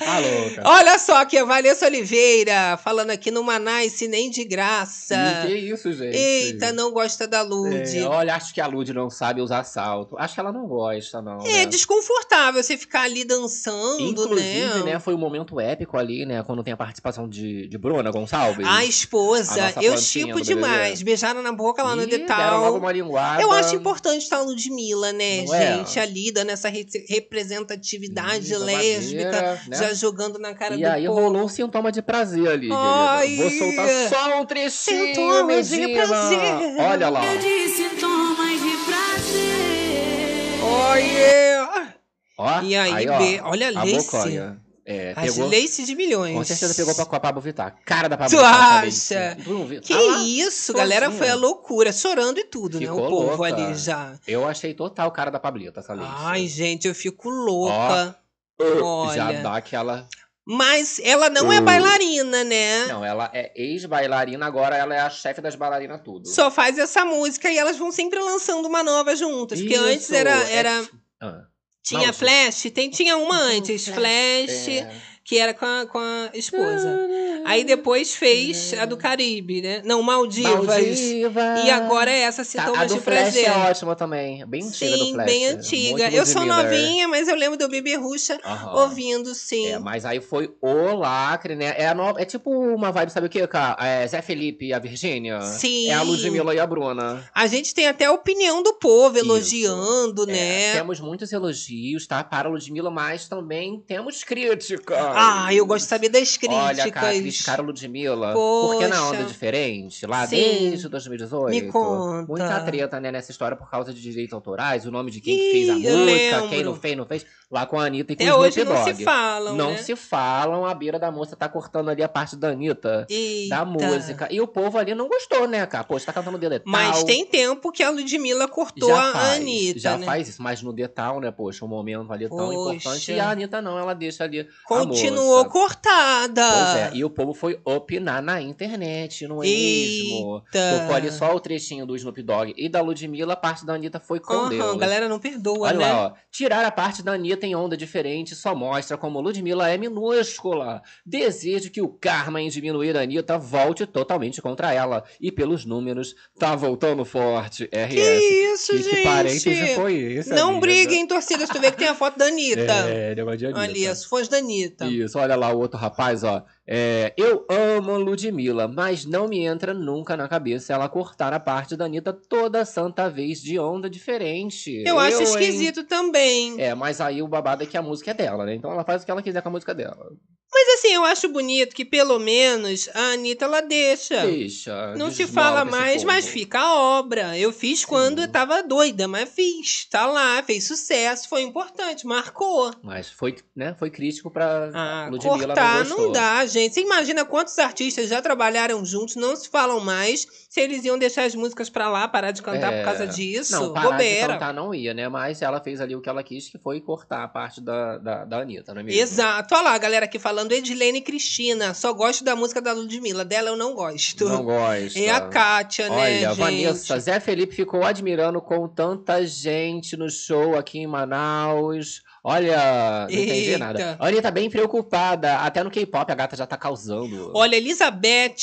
Tá louca. Olha só aqui, a Vanessa Oliveira falando aqui no Manice nem de graça. E que isso, gente? Eita, não gosta da Lud. É, olha, acho que a Lud não sabe usar salto. Acho que ela não gosta, não. É né? desconfortável você ficar ali dançando, Inclusive, né? né, foi um momento épico ali, né? Quando tem a participação de, de Bruna Gonçalves. A A esposa, nossa eu BBB. demais. Beijaram na boca lá no Ih, deram detal. logo uma linguada. Eu acho importante estar a Ludmilla, né, Não é? gente? Ali dando essa re- representatividade lésbica, babadeira, né? já jogando na cara E do aí povo. rolou um sintoma de prazer ali, Ai. Vou soltar só um trechinho, sintomas de prazer. Olha lá. Eu de sintomas de prazer. Olha! Ó, E aí, ó, Bê, olha a Lace. boconha. É, As pegou, lace de milhões. com certeza pegou pra, com a Pablo Vittar. Cara da Pablo Tu Vittar. acha? Tu viu? Que Ah isso, sozinha. galera, foi a loucura, chorando e tudo, né? Ficou O povo louca. ali já. Eu achei total o cara da Pablita, essa Lace. Ai, gente, eu fico louca. Já [LAUGHS] olha. dá aquela... Mas ela não é bailarina, né? Não, ela é ex-bailarina, agora ela é a chefe das bailarinas tudo. Só faz essa música e elas vão sempre lançando uma nova juntas. Porque Isso, antes era. é- era Ah, tinha Não, Flash, tem, tinha uma antes, Flash, é. Que era com a, com a esposa. Aí depois fez a do Caribe, né? Não, Maldivas. Maldiva. E agora é essa Tá, Sintomas a do de Flash Prazer. é ótima também. Bem antiga do Sim, Flash. bem Muito antiga. Eu sou Ludmilla. novinha, mas eu lembro do Bebê Ruxa Aham. ouvindo, sim. É, mas aí foi o lacre, né? É, a no- é tipo uma vibe, sabe o que, cara? É Zé Felipe e a Virgínia. Sim. É a Ludmilla e a Bruna. A gente tem até a opinião do povo Isso. elogiando, É, né? temos muitos elogios, tá? Para a Ludmilla, mas também temos críticas. Ah, eu gosto de saber das críticas. Olha, cara, criticaram Ludmilla. Porque na onda diferente, lá Sim. desde 2018. Me conta. Muita treta, né, nessa história por causa de direitos autorais, o nome de quem que Ih, fez a música, lembro. quem não fez, não fez. Lá com a Anitta e com Até o Snoop não Dogg. se falam, Não né? se falam, a beira da moça tá cortando ali a parte da Anitta. Eita. Da música. E o povo ali não gostou, né, cara? Pô, você tá cantando deletal. Mas tem tempo que a Ludmilla cortou já a faz, Anitta, Já né? faz isso, mas no detal, né, poxa, um momento ali tão Poxa. importante. E a Anitta não, ela deixa ali. a Continuou cortada. Pois é, e o povo foi opinar na internet, não é mesmo? Tocou ali só o trechinho do Snoop Dogg e da Ludmilla, a parte da Anitta foi com Aham, Deus. galera não perdoa, Olha né? lá, ó. Tirar a parte da Anitta em onda diferente só mostra como Ludmilla é minúscula. Desejo que o karma em diminuir a Anitta volte totalmente contra ela. E pelos números, tá voltando forte. RS. Que isso, Que, gente? que parêntese foi esse? Não amiga? briguem, torcida, se tu vê que tem a foto da Anitta. É, negócio de Anitta. Ali, as fãs da Anitta. Isso, olha lá o outro rapaz, ó. É, eu amo Ludmilla, mas não me entra nunca na cabeça ela cortar a parte da Anitta toda santa vez de onda diferente. Eu acho hein? esquisito também. É, mas aí o babado é que a música é dela, né? Então ela faz o que ela quiser com a música dela. Mas assim, eu acho bonito que pelo menos a Anitta ela deixa. Deixa. Não se fala mais, mas fica a obra. Eu fiz quando Sim. eu tava doida, mas fiz. Tá lá, fez sucesso, foi importante, marcou. Mas foi, né, foi crítico pra Ah, Ludmilla cortar não não, dá, gente. Você imagina quantos artistas já trabalharam juntos, não se falam mais, se eles iam deixar as músicas pra lá, parar de cantar por É, causa disso. Não, parar Bobeira. de cantar não ia, né? Mas ela fez ali o que ela quis, que foi cortar a parte da, da, da Anitta, não é mesmo? Exato. Olha lá, a galera aqui falando Edilene Cristina. Só gosto da música da Ludmilla. Dela eu não gosto. Não gosta. É a Kátia, né, Olha, gente? Vanessa, Zé Felipe ficou admirando com tanta gente no show aqui em Manaus. Olha, não entendi nada. A Anitta bem preocupada. Até no K-pop a gata já tá causando. Olha, Elizabeth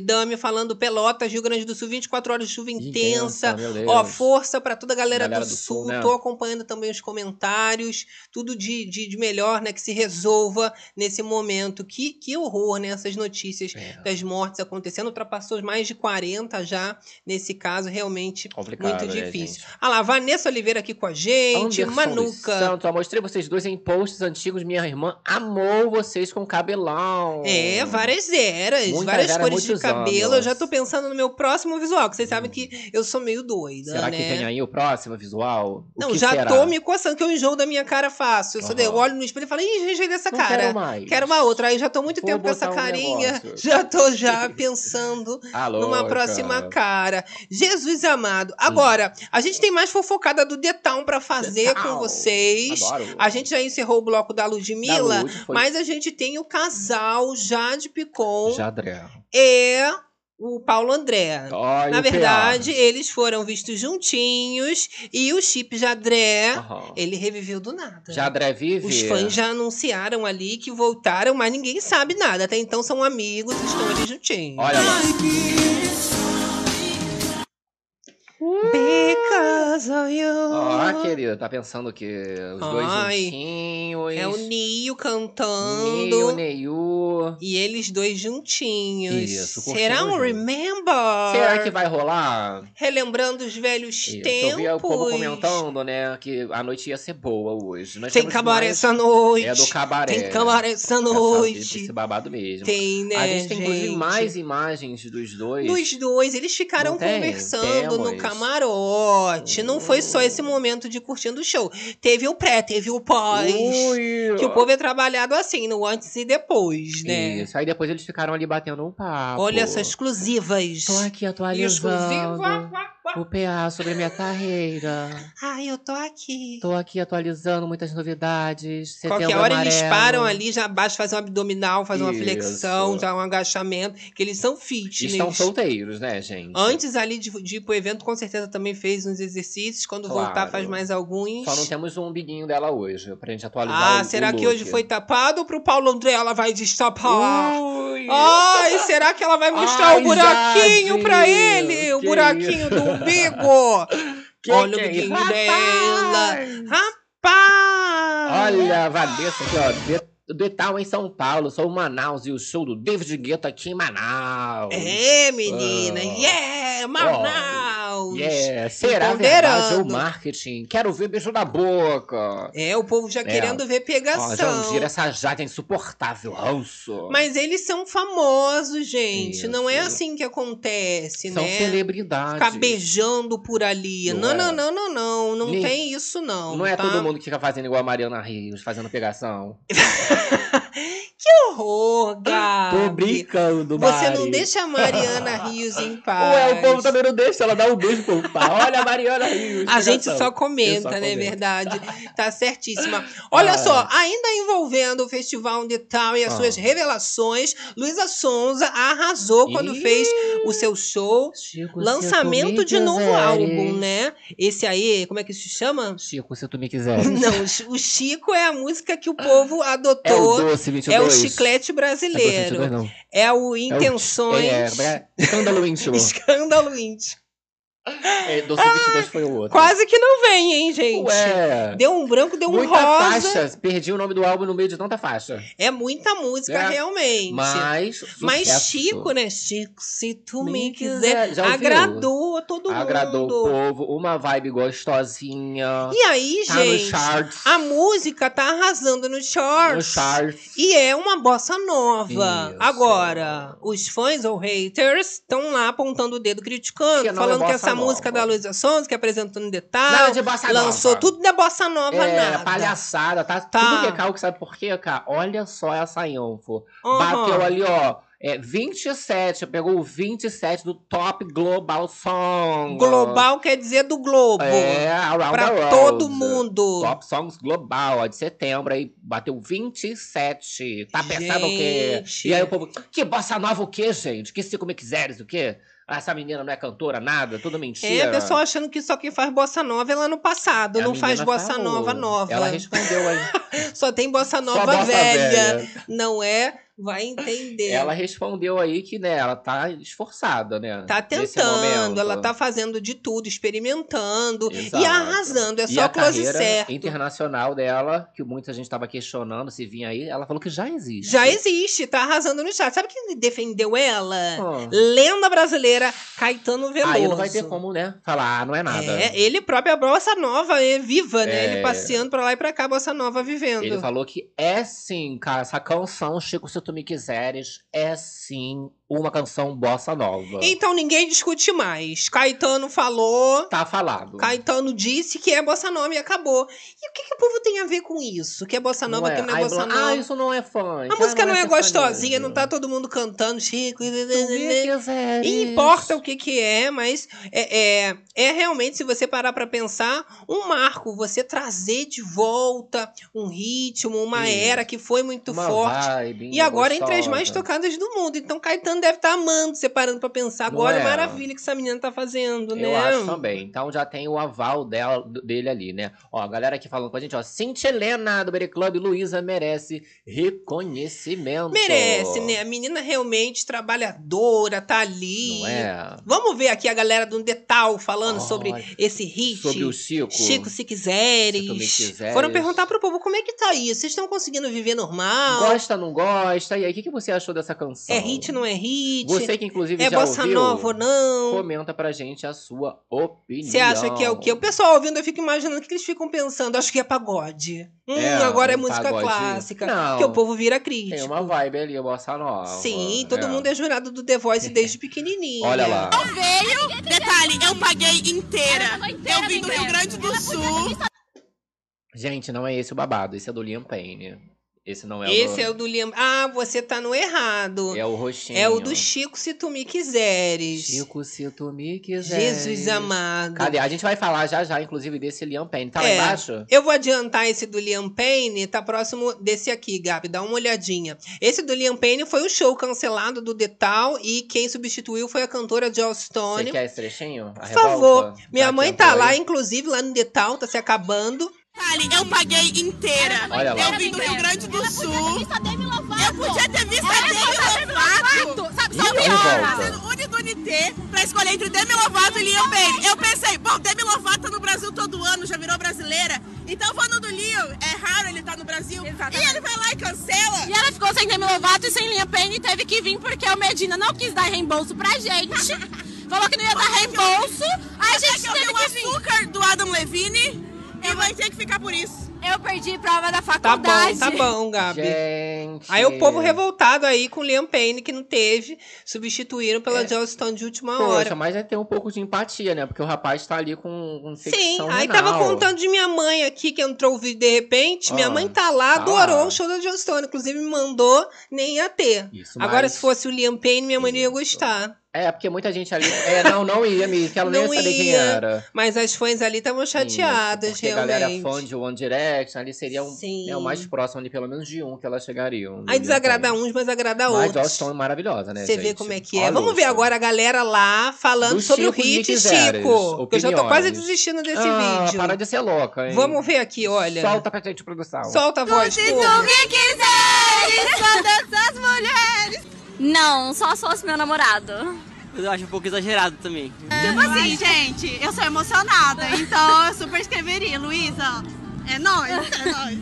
Dami falando Pelotas, Rio Grande do Sul, 24 horas de chuva intensa. Deus. Ó, força pra toda a galera, Galera do, do Sul. Sul, né? Tô acompanhando também os comentários. Tudo de, de, de melhor, né? Que se resolva nesse momento. Que, que horror, né? Essas notícias É, das mortes acontecendo. Ultrapassou mais de 40 já nesse caso. Realmente complicado, muito né, difícil. Ah lá, Vanessa Oliveira aqui com a gente. Anderson Manuca. Santos, ó, mostrei vocês dois em posts antigos. Minha irmã amou vocês com cabelão. É, várias eras, Muitas várias eras, cores de cabelo. Eu já anos. tô pensando no meu próximo visual, que vocês sabem que eu sou meio doida, Será né? que tem aí o próximo visual? O Não, já será? tô me coçando, que eu enjoo da minha cara fácil. Eu, de- eu olho no espelho e falo, ih, enjoei dessa Não cara. quero mais. Quero uma outra. Aí já tô muito Vou tempo com essa um carinha. negócio. já tô já [LAUGHS] pensando Ah, numa próxima cara. Jesus amado. Agora, a gente tem mais fofocada do Town pra fazer The com Town. vocês. Adoro. A gente já encerrou o bloco da Ludmilla, Da Lud, foi- mas a gente tem o casal Jade Picon Jadré. e o Paulo André. Ai, Na PA. verdade, eles foram vistos juntinhos e o Chip Jadré, Aham. ele reviveu do nada. Jadré vive? Os fãs já anunciaram ali que voltaram, mas ninguém sabe nada. Até então são amigos, estão ali juntinhos. Olha lá. Because of you. Ó, querida, tá pensando que os dois Ai, juntinhos. É o Nio cantando. Neil. E eles dois juntinhos. Isso, Será um junto. remember? Será que vai rolar? Relembrando os velhos Isso, tempos. Eu vi o povo comentando, né, que a noite ia ser boa hoje. Nós Tem cabaré mais- essa noite. É do cabaré. Tem cabaré essa Essa- noite. Esse babado mesmo. Tem, né, a gente tem inclusive gente? mais imagens dos dois. Dos dois, eles ficaram tem? conversando no Temos. camarote. Não foi só esse momento de curtindo o show. Teve o pré, teve o pós. Ui, Que o povo é trabalhado assim, no antes e depois, né? Isso. Aí depois eles ficaram ali batendo um papo. Olha essas exclusivas. Tô aqui Exclusiva. atualizando o PA sobre minha carreira. Ai, eu tô aqui. Tô aqui atualizando muitas novidades. Qualquer hora eles amarelo. param ali, já abaixo, fazem um abdominal, fazem uma flexão, já um agachamento, que eles são fitness. Estão solteiros, né, gente? Antes ali de, de ir pro evento, com certeza também fez uns exercícios. Quando voltar, Claro. faz mais alguns. Só não temos um umbiguinho dela hoje, pra gente atualizar Ah, o- será o que hoje foi tapado ou pro Paulo André ela vai destapar? Ui! Ai, será que ela vai mostrar Ai, o buraquinho Jade, pra ele? O que buraquinho isso? do umbigo. [LAUGHS] Que Olha que o é dela. Rapaz! Olha, Vanessa aqui, ó. De, em São Paulo, sou Manaus e o show do David Guetta aqui em Manaus. É, menina. Ah. Yeah, Manaus. Yeah, será verdade ou marketing? Quero ver beijo na boca. É, o povo já É. querendo ver Ó, pegação. Jandir, essa Jade é insuportável, ranço. Mas eles são famosos, gente. Não é Isso. assim que acontece, São né? celebridades. Ficar beijando por ali. Não Não, é. não, não, não, não. Não Nem- tem isso, não. Não é tá? todo mundo que fica fazendo igual a Mariana Rios, fazendo pegação. [LAUGHS] Que horror, Gabi. Tô brincando, Você Mari. não deixa a Mariana [LAUGHS] Rios em paz. Ué, o povo também não deixa, ela dá um beijo pro pai. Olha a Mariana Rios. A gente só comenta, só né? comento. Verdade. Tá certíssima. Olha Ah. só, ainda envolvendo o Festival de Tal e as Ah. suas revelações, Luísa Sonza arrasou quando Ih, fez o seu show. Chico, Lançamento de novo quiseres. álbum, né? Esse aí, como é que se chama? Chico, se tu me quiseres. Não, o Chico é a música que o povo É o adotou. Doce 22. É o chiclete É Doce brasileiro. 22, não. É o É o- Intenções. É, é, escândalo íntimo. Escândalo íntimo. É, Doce 22 foi o outro. Quase que não vem, hein, gente? Ué. Deu um branco, deu um Muita rosa. faixa. Perdi o nome do álbum no meio de tanta faixa. É muita música, É. realmente. Mas. Mas sucesso. Chico, né? Chico, se tu me, Me quiser. quiser. Agradou a todo Agradou mundo. o povo. Uma vibe gostosinha. E aí, tá gente, a música tá arrasando no charts. No charts. E é uma bossa nova. Isso. Agora, os fãs ou haters estão lá apontando o dedo, criticando, Que é falando que bossa essa nova. música da Luísa Sons, que apresentou no detalhe, Nada de bossa lançou nova. tudo de bossa nova, É, nada. palhaçada, tá, Tá. tudo recalque, sabe por quê, cara? Olha só essa info. Uhum. Bateu ali, ó, é, 27, pegou o 27 do Top Global Song. Global quer dizer do globo. É, around pra the todo mundo. Top Songs Global, ó, de setembro, aí bateu 27. Tá pensando o quê? Gente. E aí o povo, que bossa nova o quê, gente? Que se como quiseres, o quê? Ah, Essa menina não é cantora, nada, tudo mentira. É, o pessoal achando que só quem faz bossa nova é lá no passado, A não faz bossa falou. nova nova. Ela respondeu aí. [LAUGHS] Só tem bossa nova bossa velha. velha. Não é? Vai entender. Ela respondeu aí que, né, ela tá esforçada, né? Tá tentando, ela tá fazendo de tudo, experimentando Exato. e arrasando. É E só a close carreira certo. internacional dela, que muita gente tava questionando se vinha aí, ela falou que já existe. Já existe, tá arrasando no chat. Sabe quem defendeu ela? Lenda brasileira, Caetano Veloso. Aí não vai ter como, né, falar, ah, não é nada. É, ele próprio é bossa nova, é viva, né? É. Ele passeando pra lá e pra cá, bossa nova vivendo. Ele falou que é sim, cara, essa canção, Chico, se tu me quiseres, é sim uma canção bossa nova. Então ninguém discute mais. Caetano falou. Tá falado. Caetano disse que é bossa nova e acabou. E o que, que o povo tem a ver com isso? Que é bossa nova, que não é Ai, bossa nova. Ah, isso não é funk. A música ah, não é gostosinha, sertanejo. não tá todo mundo cantando Chico. E importa o que que é, mas é, é, é realmente, se você parar pra pensar, um marco. Você trazer de volta um ritmo, uma Isso. era que foi muito Uma forte. vibe E agora entre as gostosa. mais tocadas do mundo. Então Caetano deve estar amando, você parando pra pensar. Agora é é? maravilha que essa menina tá fazendo, né? Eu acho também. Então já tem o aval dela, dele ali, né? Ó, a galera aqui falando com a gente, ó. Cintia Helena do Berry Club, Luísa merece reconhecimento. Merece, né? A menina realmente trabalhadora, tá ali. Não é? Vamos ver aqui a galera do Detal falando Olha, sobre esse hit. Sobre o Chico. Chico, se quiseres. Se quiseres. Foram perguntar pro povo como é que tá isso. Vocês estão conseguindo viver normal? Gosta, não gosta? E aí, o que, que você achou dessa canção? É hit, não é hit? Você que inclusive é já bossa ouviu, nova ou não? comenta pra gente a sua opinião. Você acha que é o quê? O pessoal ouvindo, eu fico imaginando o que eles ficam pensando. Acho que é pagode. Hum, É, agora é música pagode. clássica. Não. Porque o povo vira Tem crítico. uma vibe ali, bossa nova. Sim, todo mundo é jurado do The Voice desde [LAUGHS] pequenininho. Olha lá. Detalhe, eu paguei inteira. Eu vim do Rio Grande do Sul. Gente, não é esse o babado. Esse é do Liam Payne. Esse não é o Esse do... é o do Liam. Ah, você tá no errado. É o roxinho. É o do Chico, se tu me quiseres. Chico, se tu me quiseres. Jesus amado. Cadê? A gente vai falar já já, inclusive, desse Liam Payne. Tá lá É. embaixo? Eu vou adiantar esse do Liam Payne, tá próximo desse aqui, Gabi, dá uma olhadinha. Esse do Liam Payne foi o show cancelado do Detal e quem substituiu foi a cantora Joss Você Stone. quer esse trechinho? Por favor, minha mãe tá lá, inclusive, lá no Detal, tá se acabando. Detalhe, eu paguei inteira. Olha lá. Eu vim do Rio Grande do Sul. Eu podia ter visto a Demi Lovato. Sabe, Ih, sabe a eu revolta. fazendo Unidunité pra escolher entre Demi Lovato e Liam Payne. Eu pensei, bom, Demi Lovato tá no Brasil todo ano, já virou brasileira. Então vou no do Liam, é raro ele tá no Brasil. E ele vai lá e cancela. E ela ficou sem Demi Lovato e sem linha Payne e teve que vir porque o Medina não quis dar reembolso pra gente. [LAUGHS] Falou que não ia dar reembolso, aí a Até gente teve o que vir. açúcar do Adam Levine e vai ter que ficar por isso. Eu perdi prova da Tá bom, faculdade. tá bom, Gabi. Gente. Aí o povo revoltado aí com o Liam Payne, que não teve, substituíram pela É. Joss Stone de última Poxa, hora. mas é ter um pouco de empatia, né? Porque o rapaz tá ali com, com Sim, aí renal. tava contando de minha mãe aqui, que entrou o vídeo de repente. Minha Ah, mãe tá lá, tá adorou lá. o show da Joss Stone. Inclusive me mandou, nem ia ter. Isso, Agora, mas- se fosse o Liam Payne, minha mãe não ia Isso. gostar. É, porque muita gente ali... É, não, não ia, amiga, que ela nem Não ia saber quem era. Mas as fãs ali estavam chateadas, Isso, porque a galera realmente. fã de One Ali seria um, né, o mais próximo ali, pelo menos de um que elas chegariam. Aí desagrada uns, mas agrada Mas outros. Joss Stone é maravilhosa, né, Você vê como é que é. a Vamos ver agora a galera lá falando Do sobre o Chico, me hit. Chico. Que eu já tô quase desistindo desse ah, vídeo. para de ser louca, hein? Vamos ver aqui, olha. Solta pra gente, produção. Solta a voz, Se pô. tu me quiseres, todas as mulheres. Não, só se fosse meu namorado. Mas eu acho um pouco exagerado também. Tipo assim, gente, eu sou emocionada, então eu super escreveria. Luísa, é nóis, é nóis.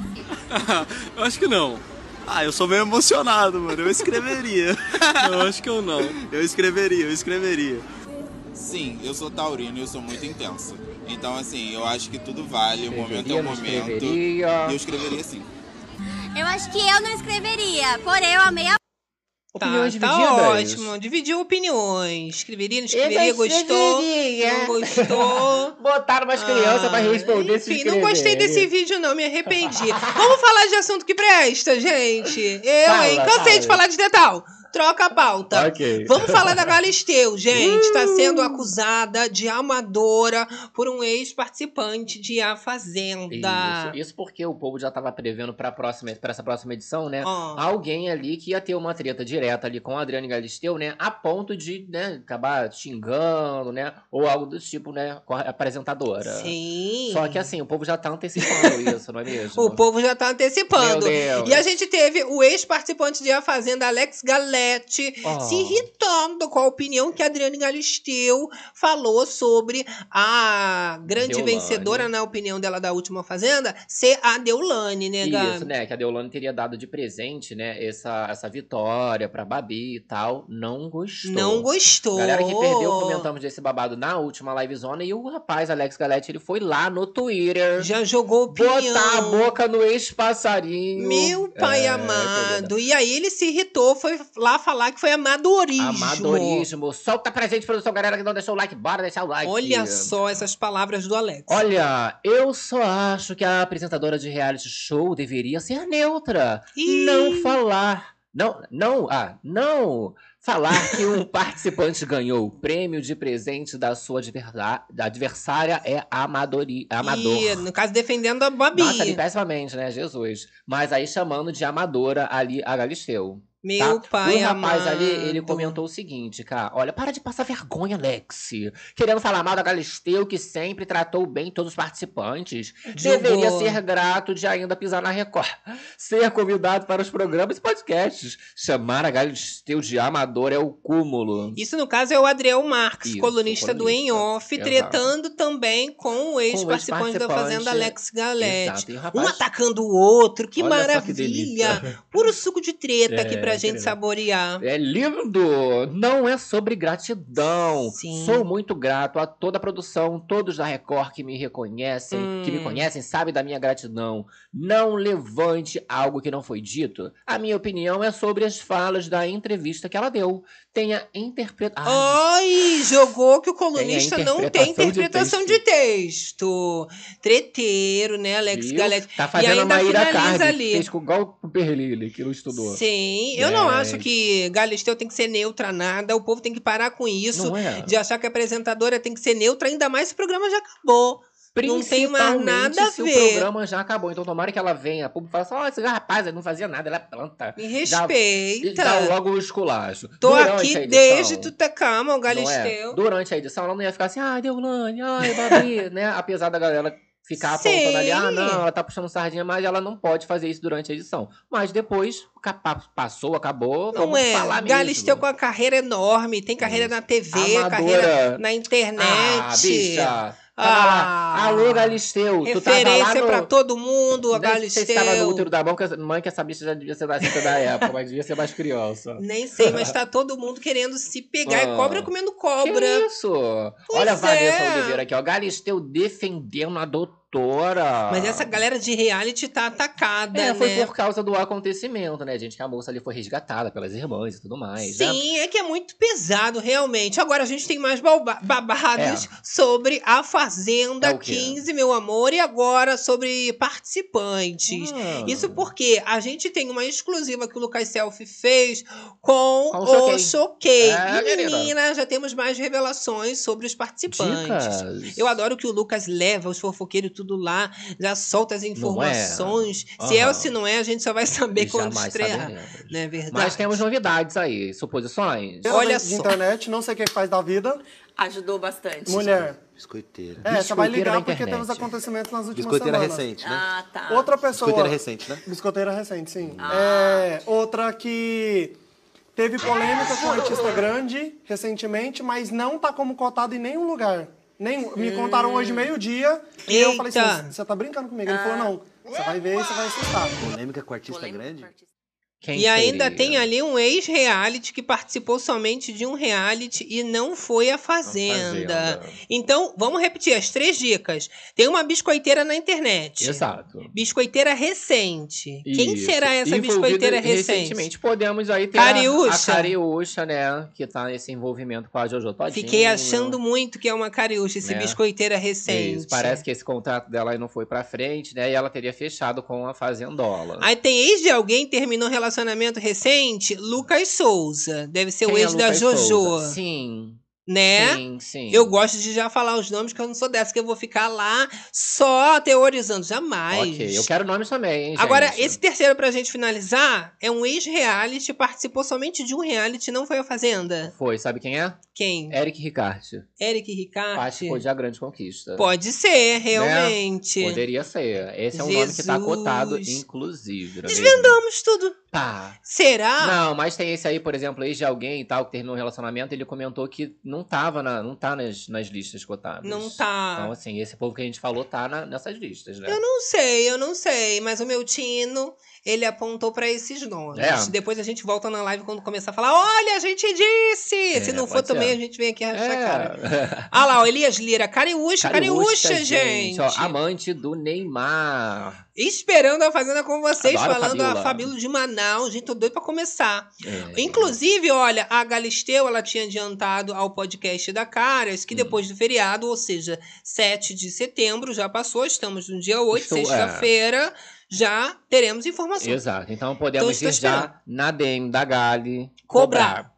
[LAUGHS] eu acho que não. Ah, eu sou meio emocionado, mano. Eu escreveria. [LAUGHS] eu acho que eu não. Eu escreveria, eu escreveria. Sim, eu sou taurino e eu sou muito intenso. Então, assim, eu acho que tudo vale, o momento é o momento. E eu escreveria sim. Eu acho que eu não escreveria, porém eu amei a Opiniões tá, tá ótimo. Dividiu opiniões. Escreveria, não escreveria, gostou. Não gostou. [LAUGHS] Botaram umas crianças ah, pra responder Enfim, não gostei desse vídeo, não, me arrependi. Vamos falar de assunto que presta, gente. Eu, fala, hein? Cansei fala. de falar de detal. Troca a pauta. Okay. Vamos falar da Galisteu, gente. Está uh! sendo acusada de amadora por um ex-participante de A Fazenda. Isso, isso porque o povo já estava prevendo para próxima, para essa próxima edição, né? Oh. Alguém ali que ia ter uma treta direta ali com a Adriane Galisteu, né? A ponto de, né, acabar xingando, né? Ou algo do tipo, né? Com a apresentadora. Sim. Só que assim, o povo já tá antecipando [LAUGHS] isso, não é mesmo? O povo já tá antecipando. E a gente teve o ex-participante de A Fazenda, Alex Galera oh. se irritando com a opinião que a Adriane Galisteu falou sobre a grande Deolane. vencedora, na opinião dela, da última Fazenda, ser a Deolane, né, Gabi? Isso, né? Que a Deolane teria dado de presente, né, essa, essa vitória pra Babi e tal. Não gostou. Não gostou. Galera que perdeu, comentamos desse babado na última livezona. E o rapaz, Alex Galete, ele foi lá no Twitter. Já jogou opinião. Botar a boca no ex-passarinho. Meu pai é, amado. E aí ele se irritou, foi lá lá falar que foi amadorismo. Amadorismo. Solta pra gente, produção, galera que não deixou o like. Bora deixar o like. Olha só essas palavras do Alex. Olha, eu só acho que a apresentadora de reality show deveria ser neutra. E... Não falar. Não, não, ah, não falar que um [LAUGHS] participante ganhou o prêmio de presente da sua adversária é amadori, amador. E, no caso, defendendo a Babi. Nossa, ali pessimamente, né, Jesus. Mas aí chamando de amadora ali a Galisteu. Meu tá? pai O rapaz amado. ali, ele comentou o seguinte, cara. Olha, para de passar vergonha, Alex. Querendo falar mal da Galisteu, que sempre tratou bem todos os participantes. Jogou. Deveria ser grato de ainda pisar na Record. Ser convidado para os programas e podcasts. Chamar a Galisteu de amador é o cúmulo. Isso, no caso, é o Adriel Marques, Isso, colunista, colunista, do Em Off, Exato. tretando também com o ex-participante ex da Fazenda, Alex Galete. Rapaz... Um atacando o outro. Que Olha maravilha. Que Puro suco de treta é. aqui pra gente saborear. É lindo! Não é sobre gratidão. Sim. Sou muito grato a toda a produção, todos da Record que me reconhecem, hum. que me hum. conhecem, sabem da minha gratidão. Não levante algo que não foi dito. A minha opinião é sobre as falas da entrevista que ela deu. Tenha interpretação. Ai, jogou que o colunista não tem interpretação de texto. de texto. Treteiro, né, Alex Galete? Tá fazendo e ainda a Maíra Cardi, ali. fez com igual o Berlili, que não estudou. Sim, eu não acho que Galisteu tem que ser neutra nada. O povo tem que parar com isso. É. De achar que a apresentadora tem que ser neutra, ainda mais se o programa já acabou. Não tem mais nada a ver. o programa já acabou. Então tomara que ela venha. O público fala assim: ó, oh, esse rapaz não fazia nada, ela é planta. Me respeita. Dá, dá logo o esculacho. Tô Durante aqui edição, desde Tutacama, o é? Galisteu. É? Durante a edição, ela não ia ficar assim, ai, Deulane, ai, Babi, [LAUGHS] né? Apesar da galera ficar apontando ali, ah, não, ela tá puxando sardinha, mas ela não pode fazer isso durante a edição. Mas depois, passou, acabou, não vamos é. falar mesmo. Galisteu com a carreira enorme, tem carreira na TV, Amadora. carreira na internet. Ah, bicha. Ah, Alô, Galisteu. Referência no... pra todo mundo, a Galisteu. Você estava no útero da mãe, que, mãe, que essa bicha já devia ser da da época, mas devia ser mais criança. Nem sei, mas [LAUGHS] tá todo mundo querendo se pegar. Ah. Cobra comendo cobra. Que isso? Pois Olha a Vanessa é. Oliveira aqui, ó. Galisteu defendendo a doutora doutora. Mas essa galera de reality tá atacada, é, foi né? por causa do acontecimento, né, gente? Que a moça ali foi resgatada pelas irmãs e tudo mais. Né? Sim, né? é que é muito pesado, realmente. Agora a gente tem mais babados é. sobre a Fazenda é 15, meu amor, e agora sobre participantes. Ah. Isso porque a gente tem uma exclusiva que o Lucas Selfie fez com, com o Choquei. É, e, menina, já temos mais revelações sobre os participantes. Dicas. Eu adoro que o Lucas leva os fofoqueiros tudo lá, já solta as informações. É. Se uhum. é ou se não é, a gente só vai saber e quando estrear. Não é verdade? Mas temos novidades aí, suposições. Olha de só. internet, não sei o que faz da vida. Ajudou bastante. Mulher. Biscoiteira. É, você vai ligar porque temos acontecimentos nas últimas Biscoiteira semanas. recente, né? Ah, tá. Outra pessoa. Biscoiteira recente, né? Biscoiteira recente, sim. Ah. É, outra que Teve polêmica com um artista grande recentemente, mas não tá como cotado em nenhum lugar. Nem, me contaram hoje meio-dia e eu falei Eita. assim: você tá brincando comigo? Ele falou: não, você vai ver e você vai assustar. Polêmica com artista grande? Quem e ainda seria? tem ali um ex-reality que participou somente de um reality e não foi a Fazenda. Fazenda. Então, vamos repetir as três dicas. Tem uma biscoiteira na internet. Exato. Biscoiteira recente. Quem Isso. será essa Envolvida biscoiteira recente? Recentemente podemos aí ter a- Cariúcha. a Cariúcha, né? Que tá nesse envolvimento com a Jojo Todinho. Fiquei achando muito que é uma cariúcha, esse Né? biscoiteira recente. Isso, parece que esse contrato dela aí não foi pra frente, né? E ela teria fechado com a Fazendola. Aí tem ex de alguém que terminou um relacionamento recente, Lucas Souza. Deve ser o Quem é ex da Lucas Jojo. Souza? Sim. Né? Sim, sim. Eu gosto de já falar os nomes, que eu não sou dessa, que eu vou ficar lá só teorizando. Jamais. Ok, eu quero nomes também, hein, Agora, gente? esse terceiro pra gente finalizar é um ex-reality, participou somente de um reality, não foi a Fazenda. Foi, sabe quem é? Quem? Eric Ricarte. Eric Ricarte. Participou de A Grande Conquista. Pode ser, Né? realmente. Poderia ser. Esse é um nome que tá cotado, inclusive. Desvendamos tudo. Tá. Será? Não, mas tem esse aí, por exemplo, ex de alguém e tal, que terminou um relacionamento, ele comentou que não tava na, não tá nas, nas listas cotadas. Não tá. Então, assim, esse povo que a gente falou tá na- nessas listas, né? Eu não sei, eu não sei, mas o meu tino, ele apontou pra esses nomes. É. Depois a gente volta na live quando começar a falar: olha, a gente disse! Se É, não for ser. também, a gente vem aqui rachar a cara. É. [LAUGHS] Ah lá, o Elias Lira, Cariúcha, Cariúcha, gente! ó, amante do Neymar. Esperando a Fazenda com vocês, Adoro falando a. Fabíola de Manaus. Gente, tô doido pra começar. É. Inclusive, olha, a Galisteu, ela tinha adiantado ao podcast da Caras Hum. que depois do feriado, ou seja, 7 de setembro, já passou, estamos no dia 8, Estou- é. Já teremos informações. Exato. Então podemos Então, ir já na DM da Gali Cobrar.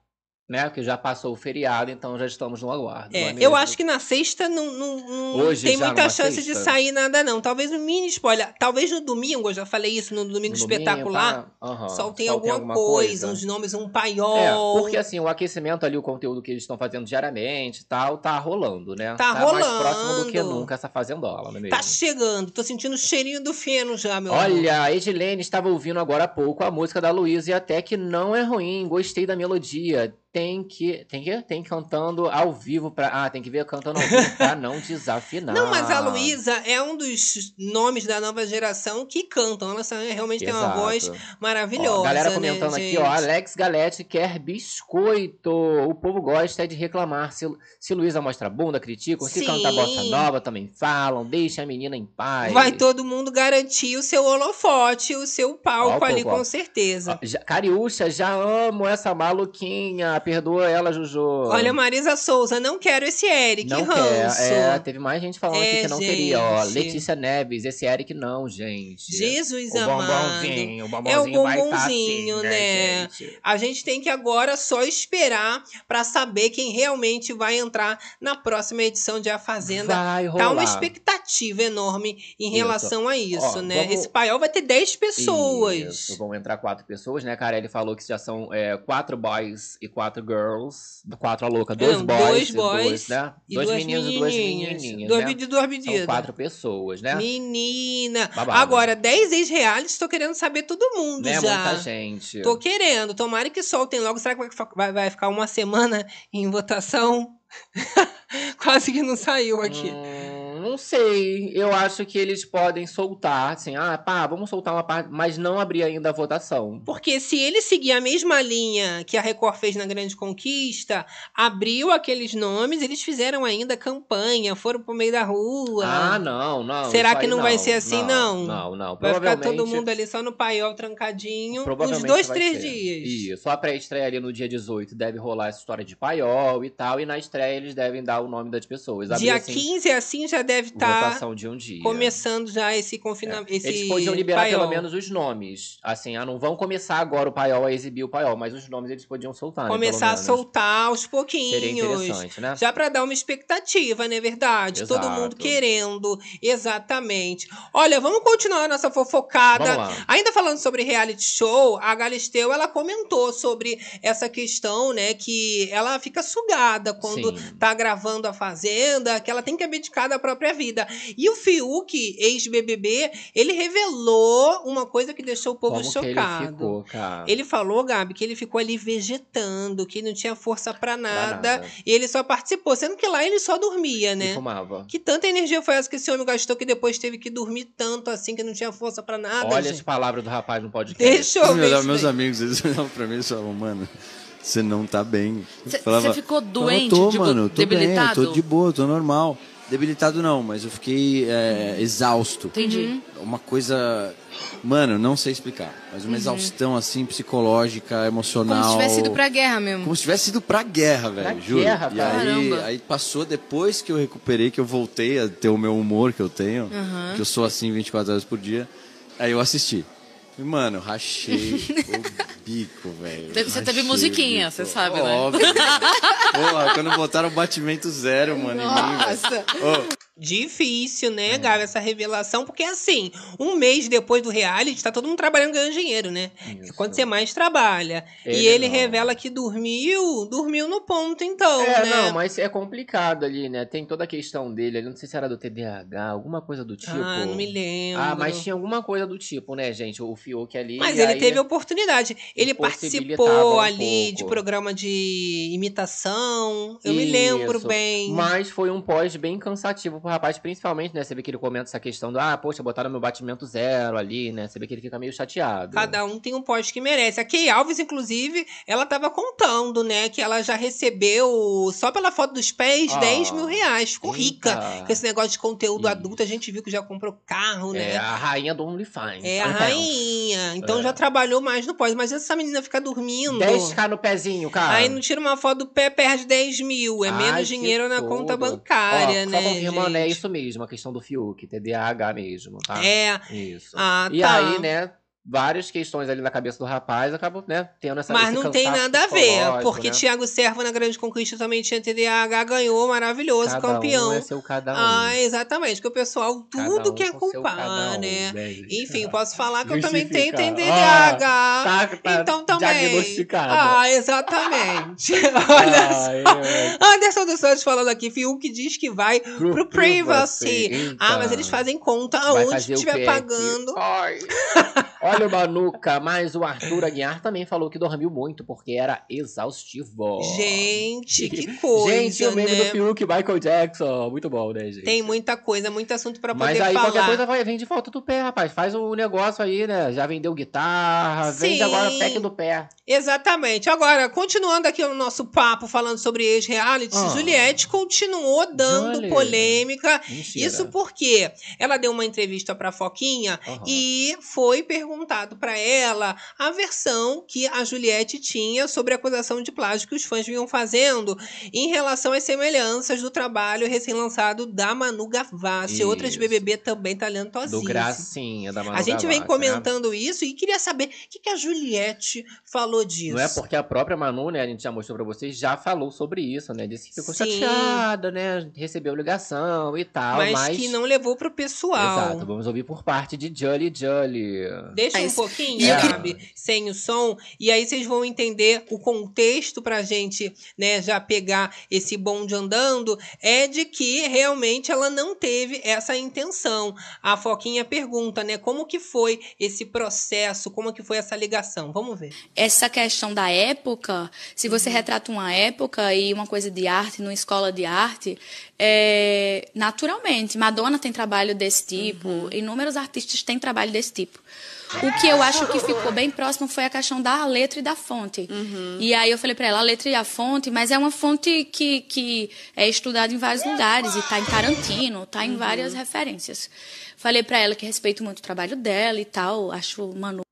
Né? Porque já passou o feriado, então já estamos no aguardo. É, é eu acho que na sexta não, não, não Hoje tem muita chance de sexta? sair nada, não. Talvez um mini spoiler. Talvez no domingo, eu já falei isso, no domingo No domingo, espetacular. tá? Aham, Só tem só tem alguma, alguma coisa, coisa. uns nomes, um É, paiol. porque assim, o aquecimento ali, o conteúdo que eles estão fazendo diariamente e tal, tá rolando, né? Tá mais rolando. próximo do que nunca essa fazendola, não é mesmo? Tá chegando, tô sentindo o cheirinho do feno já, meu amor. Olha, a Edilene estava ouvindo agora há pouco a música da Luísa e até que não é ruim, gostei da melodia. Tem que, tem que, tem cantando ao vivo pra, ah, tem que ver cantando ao vivo pra não [LAUGHS] desafinar. Não, mas a Luísa é um dos nomes da nova geração que cantam. Ela realmente tem uma Exato. voz maravilhosa. Ó, galera né, comentando aqui, gente? ó, Alex Galete quer biscoito. O povo gosta é de reclamar. Se, se Luísa mostra bunda, criticam. Se Sim. canta bossa nova, também falam. Deixa a menina em paz. Vai todo mundo garantir o seu holofote, o seu palco Ó, ali, ó. com certeza. Ó, já- Cariúcha, já amo essa maluquinha. Perdoa ela, Juju. Olha, Marisa Souza, não quero esse Eric, Não ranço. quer. É, teve mais gente falando É, aqui que não queria. Ó, gente. Letícia Neves, esse Eric não, gente. Jesus o amado. bombonzinho, o É o bombonzinho vai tá bombonzinho, assim, né? gente? A gente tem que agora só esperar pra saber quem realmente vai entrar na próxima edição de A Fazenda. Vai Tá uma rolar. expectativa enorme em Isso. relação a isso, Ó, né? vamos- Esse paiol vai ter 10 pessoas. Isso, vão entrar quatro pessoas, né, cara? Ele falou que já são é, quatro boys e quatro girls. Quatro a louca, dois Não, boys, dois boys dois, né? e dois duas meninos e duas menininhas. né? medidas, duas medidas. São quatro pessoas, né? Menina. Babado. Agora, 10 ex-realities, tô querendo saber todo mundo Né, já. muita gente. Tô querendo. Tomara que soltem logo. Será que vai, vai- vai ficar uma semana em votação? [LAUGHS] Quase que não saiu aqui. Hum, não sei. Eu acho que eles podem soltar, assim, ah, pá, vamos soltar uma parte, mas não abrir ainda a votação. Porque se ele seguir a mesma linha que a Record fez na Grande Conquista, abriu aqueles nomes, eles fizeram ainda campanha, foram pro meio da rua. Ah, não, não. Será que aí não vai ser assim, não? Não, não. Vai ficar todo mundo ali só no paiol trancadinho. Uns dois, três ser. dias. Isso. Só a pré-estreia ali no dia 18 deve rolar essa história de paiol e tal. E na estreia eles devem dar o nome das pessoas. Abrir, Dia assim, 15, assim, já deve estar de um começando já esse confinamento. Esse Eles podiam liberar paiol. pelo menos os nomes. Assim, ah, não vão começar agora o paiol a exibir o paiol, mas os nomes eles podiam soltar. né, Começar pelo a soltar aos pouquinhos. né? Já para dar uma expectativa, não é verdade? Todo Exato. mundo querendo. Exatamente. Olha, vamos continuar a nossa fofocada. Vamos lá. Ainda falando sobre reality show, a Galisteu, ela comentou sobre essa questão, né, que ela fica sugada quando Sim. tá gravando a Fazenda, que ela tem que abdicar da própria própria vida. E o Fiuk, ex-BBB, ele revelou uma coisa que deixou o povo Como que ele chocado. ficou, cara? Ele falou, Gabi, que ele ficou ali vegetando, que não tinha força pra nada, nada. E ele só participou, sendo que lá ele só dormia, E né? fumava. Que tanta energia foi essa que esse homem gastou que depois teve que dormir tanto assim que não tinha força pra nada, Olha gente. as palavras do rapaz no podcast. Deixa eu ver meus amigos, eles [LAUGHS] olhavam pra mim e falavam, mano, você não tá bem. Eu Cê- falava, cê ficou "Não, doente, Eu tô, tipo, mano, tô bem, debilitado? tô de boa, tô normal. Debilitado não, mas eu fiquei é, exausto. Entendi. Uma coisa, mano, não sei explicar, mas uma Uhum. exaustão assim, psicológica, emocional. Como se tivesse ido pra guerra mesmo. Como se tivesse ido pra guerra, velho, Pra juro. guerra, e aí, aí passou depois que eu recuperei, que eu voltei a ter o meu humor que eu tenho, Aham. que eu sou assim 24 horas por dia. Aí eu assisti. Mano, rachei o bico, [LAUGHS] velho. Teve- Você teve Rachei o musiquinha, você sabe, né? Óbvio. Porra, quando botaram o batimento zero, mano, em mim, velho. Ô, Difícil, né, Gabi, essa revelação, porque assim, um mês depois do reality, tá todo mundo trabalhando ganhando dinheiro, né? É quando você mais trabalha. e Ele ele não. revela que dormiu, dormiu no ponto, então, É, né? não, mas é complicado ali, né? Tem toda a questão dele ali, não sei se era do TDAH, alguma coisa do tipo. Ah, não me lembro. Ah, mas tinha alguma coisa do tipo, né, gente? O Fiuk ali. Mas ele aí- teve oportunidade. Ele participou um ali de pouco. programa de imitação. Eu me lembro Isso. bem. Mas foi um pós bem cansativo rapaz, principalmente, né? Você vê que ele comenta essa questão do, ah, poxa, botaram meu batimento zero ali, né? Você vê que ele fica meio chateado. Cada um tem um poste que merece. A Kay Alves, inclusive, ela tava contando, né? Que ela já recebeu, só pela foto dos pés, Ah, 10 mil reais. Ficou rica. eita. Com esse negócio de conteúdo adulto, a gente viu que já comprou carro, né? É a rainha do OnlyFans. É a OnlyFans. rainha. Então É. já trabalhou mais no pós. Mas essa menina ficar dormindo. 10k no pezinho, cara. Aí não tira uma foto do pé, perde 10 mil. É Ai, menos dinheiro na conta bancária, Ó, né? Só confirmando, é isso mesmo, a questão do Fiuk, TDAH mesmo, tá? É. Isso. Ah, e tá. aí, né, várias questões ali na cabeça do rapaz acabam, né, tendo essa Mas não tem nada a ver, porque né? Tiago Servo na Grande Conquista também tinha TDAH, ganhou, maravilhoso, Cada campeão. um é seu cada um. Ah, exatamente, que o pessoal tudo um quer seu culpar, um, né? né? Enfim, posso falar que eu também tenho. TDAH. Ah, tá- tá então também. Ah, exatamente. [LAUGHS] [LAUGHS] Olha Ai, só. Anderson dos Santos falando aqui, Fiuk diz que vai pro, privacy. privacy. Ah, mas eles fazem conta aonde estiver pagando. Ai. [LAUGHS] Olha o Manuca, mas o Arthur Aguiar também falou que dormiu muito porque era exaustivo. Gente, que [LAUGHS] coisa, Gente, o meme né? do Fiuk, Michael Jackson. Muito bom, né, gente? Tem muita coisa, muito assunto pra Mas poder aí falar. qualquer coisa vai, vem de volta do pé, rapaz. Faz um negócio aí, né? Já vendeu guitarra, vende Sim. agora pack do pé. Exatamente. Agora, continuando aqui o nosso papo falando sobre ex-reality, Ah. Juliette continuou dando Juliette. polêmica. Mentira. Isso porque ela deu uma entrevista pra Foquinha Aham. e foi perguntado pra ela a versão que a Juliette tinha sobre a acusação de plágio que os fãs vinham fazendo em relação às semelhanças do trabalho recém-lançado da Manu Gavassi, outras Isso. BBB também Do talentosíssimas. Gracinha, da Manu A gente vem Gavassi, né? comentando isso e queria saber o que, que a Juliette falou disso. Não é porque a própria Manu, né, a gente já mostrou pra vocês, já falou sobre isso, né? Disse que ficou Sim. chateada, né? Recebeu ligação e tal, mas, mas... que não levou pro pessoal. Exato, vamos ouvir por parte de Jolly Jolly. Deixa um Mas- pouquinho, E eu queria- sabe? Sem o som. E aí vocês vão entender o contexto pra gente, né, já pegar esse bonde andando. É de que realmente ela não teve essa intenção. A Foquinha pergunta, né, como que foi esse processo, como que foi essa ligação. Vamos ver. essa questão da época, se você retrata uma época e uma coisa de arte numa escola de arte, é, naturalmente, Madonna tem trabalho desse tipo, inúmeros artistas têm trabalho desse tipo. O que eu acho que ficou bem próximo foi a questão da letra e da fonte. E aí eu falei pra ela, a letra e a fonte, mas é uma fonte que, que é estudada em vários lugares, e tá em Tarantino, tá em várias referências. Falei pra ela que respeito muito o trabalho dela e tal, acho Manu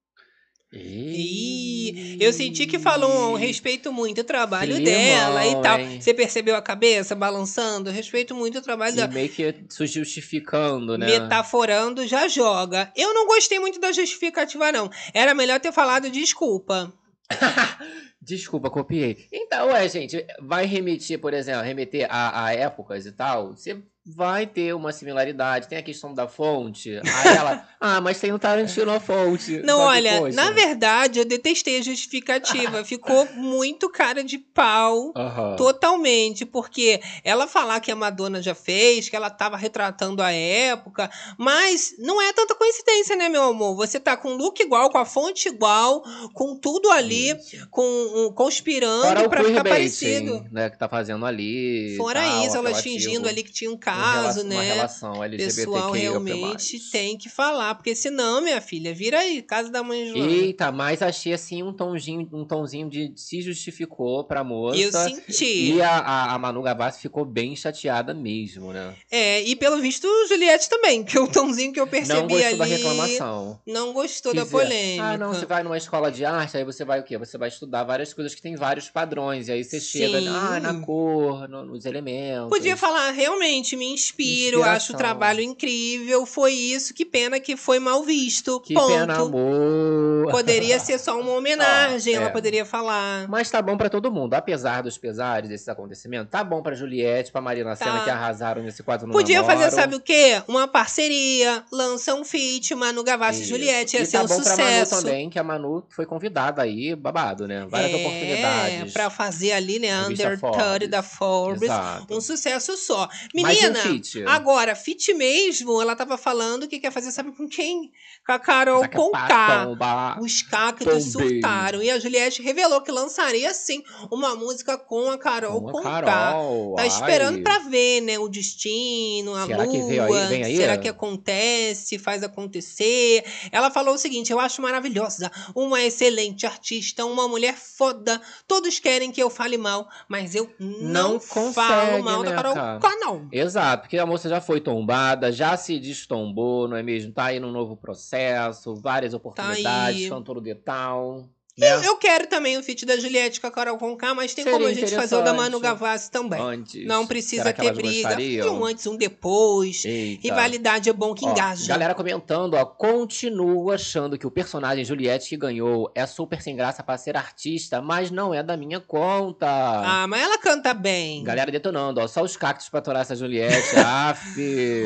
Ih, eu senti que falou, respeito muito o trabalho Que dela limão, e tal. hein? Você percebeu a cabeça balançando? Respeito muito o trabalho E dela. meio que se justificando, né? Metaforando já joga. Eu não gostei muito da justificativa, não. Era melhor ter falado desculpa. [LAUGHS] Desculpa, copiei. Então, é, gente, vai remeter, por exemplo, remeter a, a épocas e tal. Você vai ter uma similaridade. Tem a questão da fonte. Aí ela, [LAUGHS] ah, mas tem o Tarantino a fonte. Não, olha, poxa. na verdade, eu detestei a justificativa. [LAUGHS] Ficou muito cara de pau. Totalmente, porque ela falar que a Madonna já fez, que ela tava retratando a época, mas não é tanta coincidência, né, meu amor? Você tá com o look igual, com a fonte igual, com tudo ali, com um, conspirando pra ficar parecido. né, que tá fazendo ali. Fora tal, isso, ela fingindo ali que tinha um Uma caso, relação- né? Uma relação LGBTQIA+. Pessoal realmente tem que falar, porque senão, minha filha, vira aí, casa da mãe Joana. Eita, mas achei assim um tomzinho, um tomzinho de se justificou pra moça. Eu senti. E a, a, a Manu Gavassi ficou bem chateada mesmo, né? É, e pelo visto, Juliette também, que o tomzinho que eu percebi Não gostou ali. da reclamação. Não gostou da Quiser- polêmica. Ah, não, você vai numa escola de arte, aí você vai o quê? Você vai estudar várias coisas que tem vários padrões. E aí você chega, Sim. ah, na cor, no- nos elementos. Podia falar, realmente, me inspiro, acho o Inspiração. trabalho incrível, foi isso, que pena que foi mal visto. Que ponto. pena, amor. Poderia [LAUGHS] ser só uma homenagem, Ah, ela é. poderia falar. Mas tá bom pra todo mundo, apesar dos pesares desses acontecimentos. Tá bom pra Juliette, pra Marina Senna, Tá. que arrasaram nesse quadro no Podia Namoro. fazer, sabe o quê? Uma parceria, lança um feat, Manu Gavassi e. Juliette, ia e ser tá um bom pra Manu sucesso. também, que a Manu foi convidada aí, babado, né? Várias é, oportunidades. pra fazer ali, né, Under Forbes. 30 da Forbes. Exato. Um sucesso só. Um Menina, feat? agora, fit mesmo, ela tava falando que quer fazer, sabe com quem? Com a Carol Zaca Conká. Os cactos Tombei. surtaram. E a Juliette revelou que lançaria, sim, uma música com a Carol Com a Conká. Carol, Tá ai. esperando pra ver, né? O destino, a Será lua. que veio aí- vem aí? Será que acontece? Faz acontecer. Ela falou o seguinte: eu acho maravilhosa. Uma excelente artista, uma mulher foda. Todos querem que eu fale mal, mas eu não, Não consegue, falo mal né, da Carol cara? Conká, não. Exato, porque a moça já foi tombada, já se destombou, não é mesmo? Tá aí num novo processo, várias oportunidades, Tá aí. cantor. E Eu, eu quero também o feat da Juliette com a Carol Conká, mas tem Seria como a gente fazer o da Manu. Gavassi também. Antes. Não precisa ter briga. gostariam? Um antes, um depois. Eita. Rivalidade é bom que Ó, engaja. Galera comentando, ó, continuo achando que o personagem Juliette que ganhou é super sem graça pra ser artista, mas não é da minha conta. Ah, mas ela canta bem. Galera detonando, ó, só os cactos pra atorar essa Juliette, [LAUGHS] af.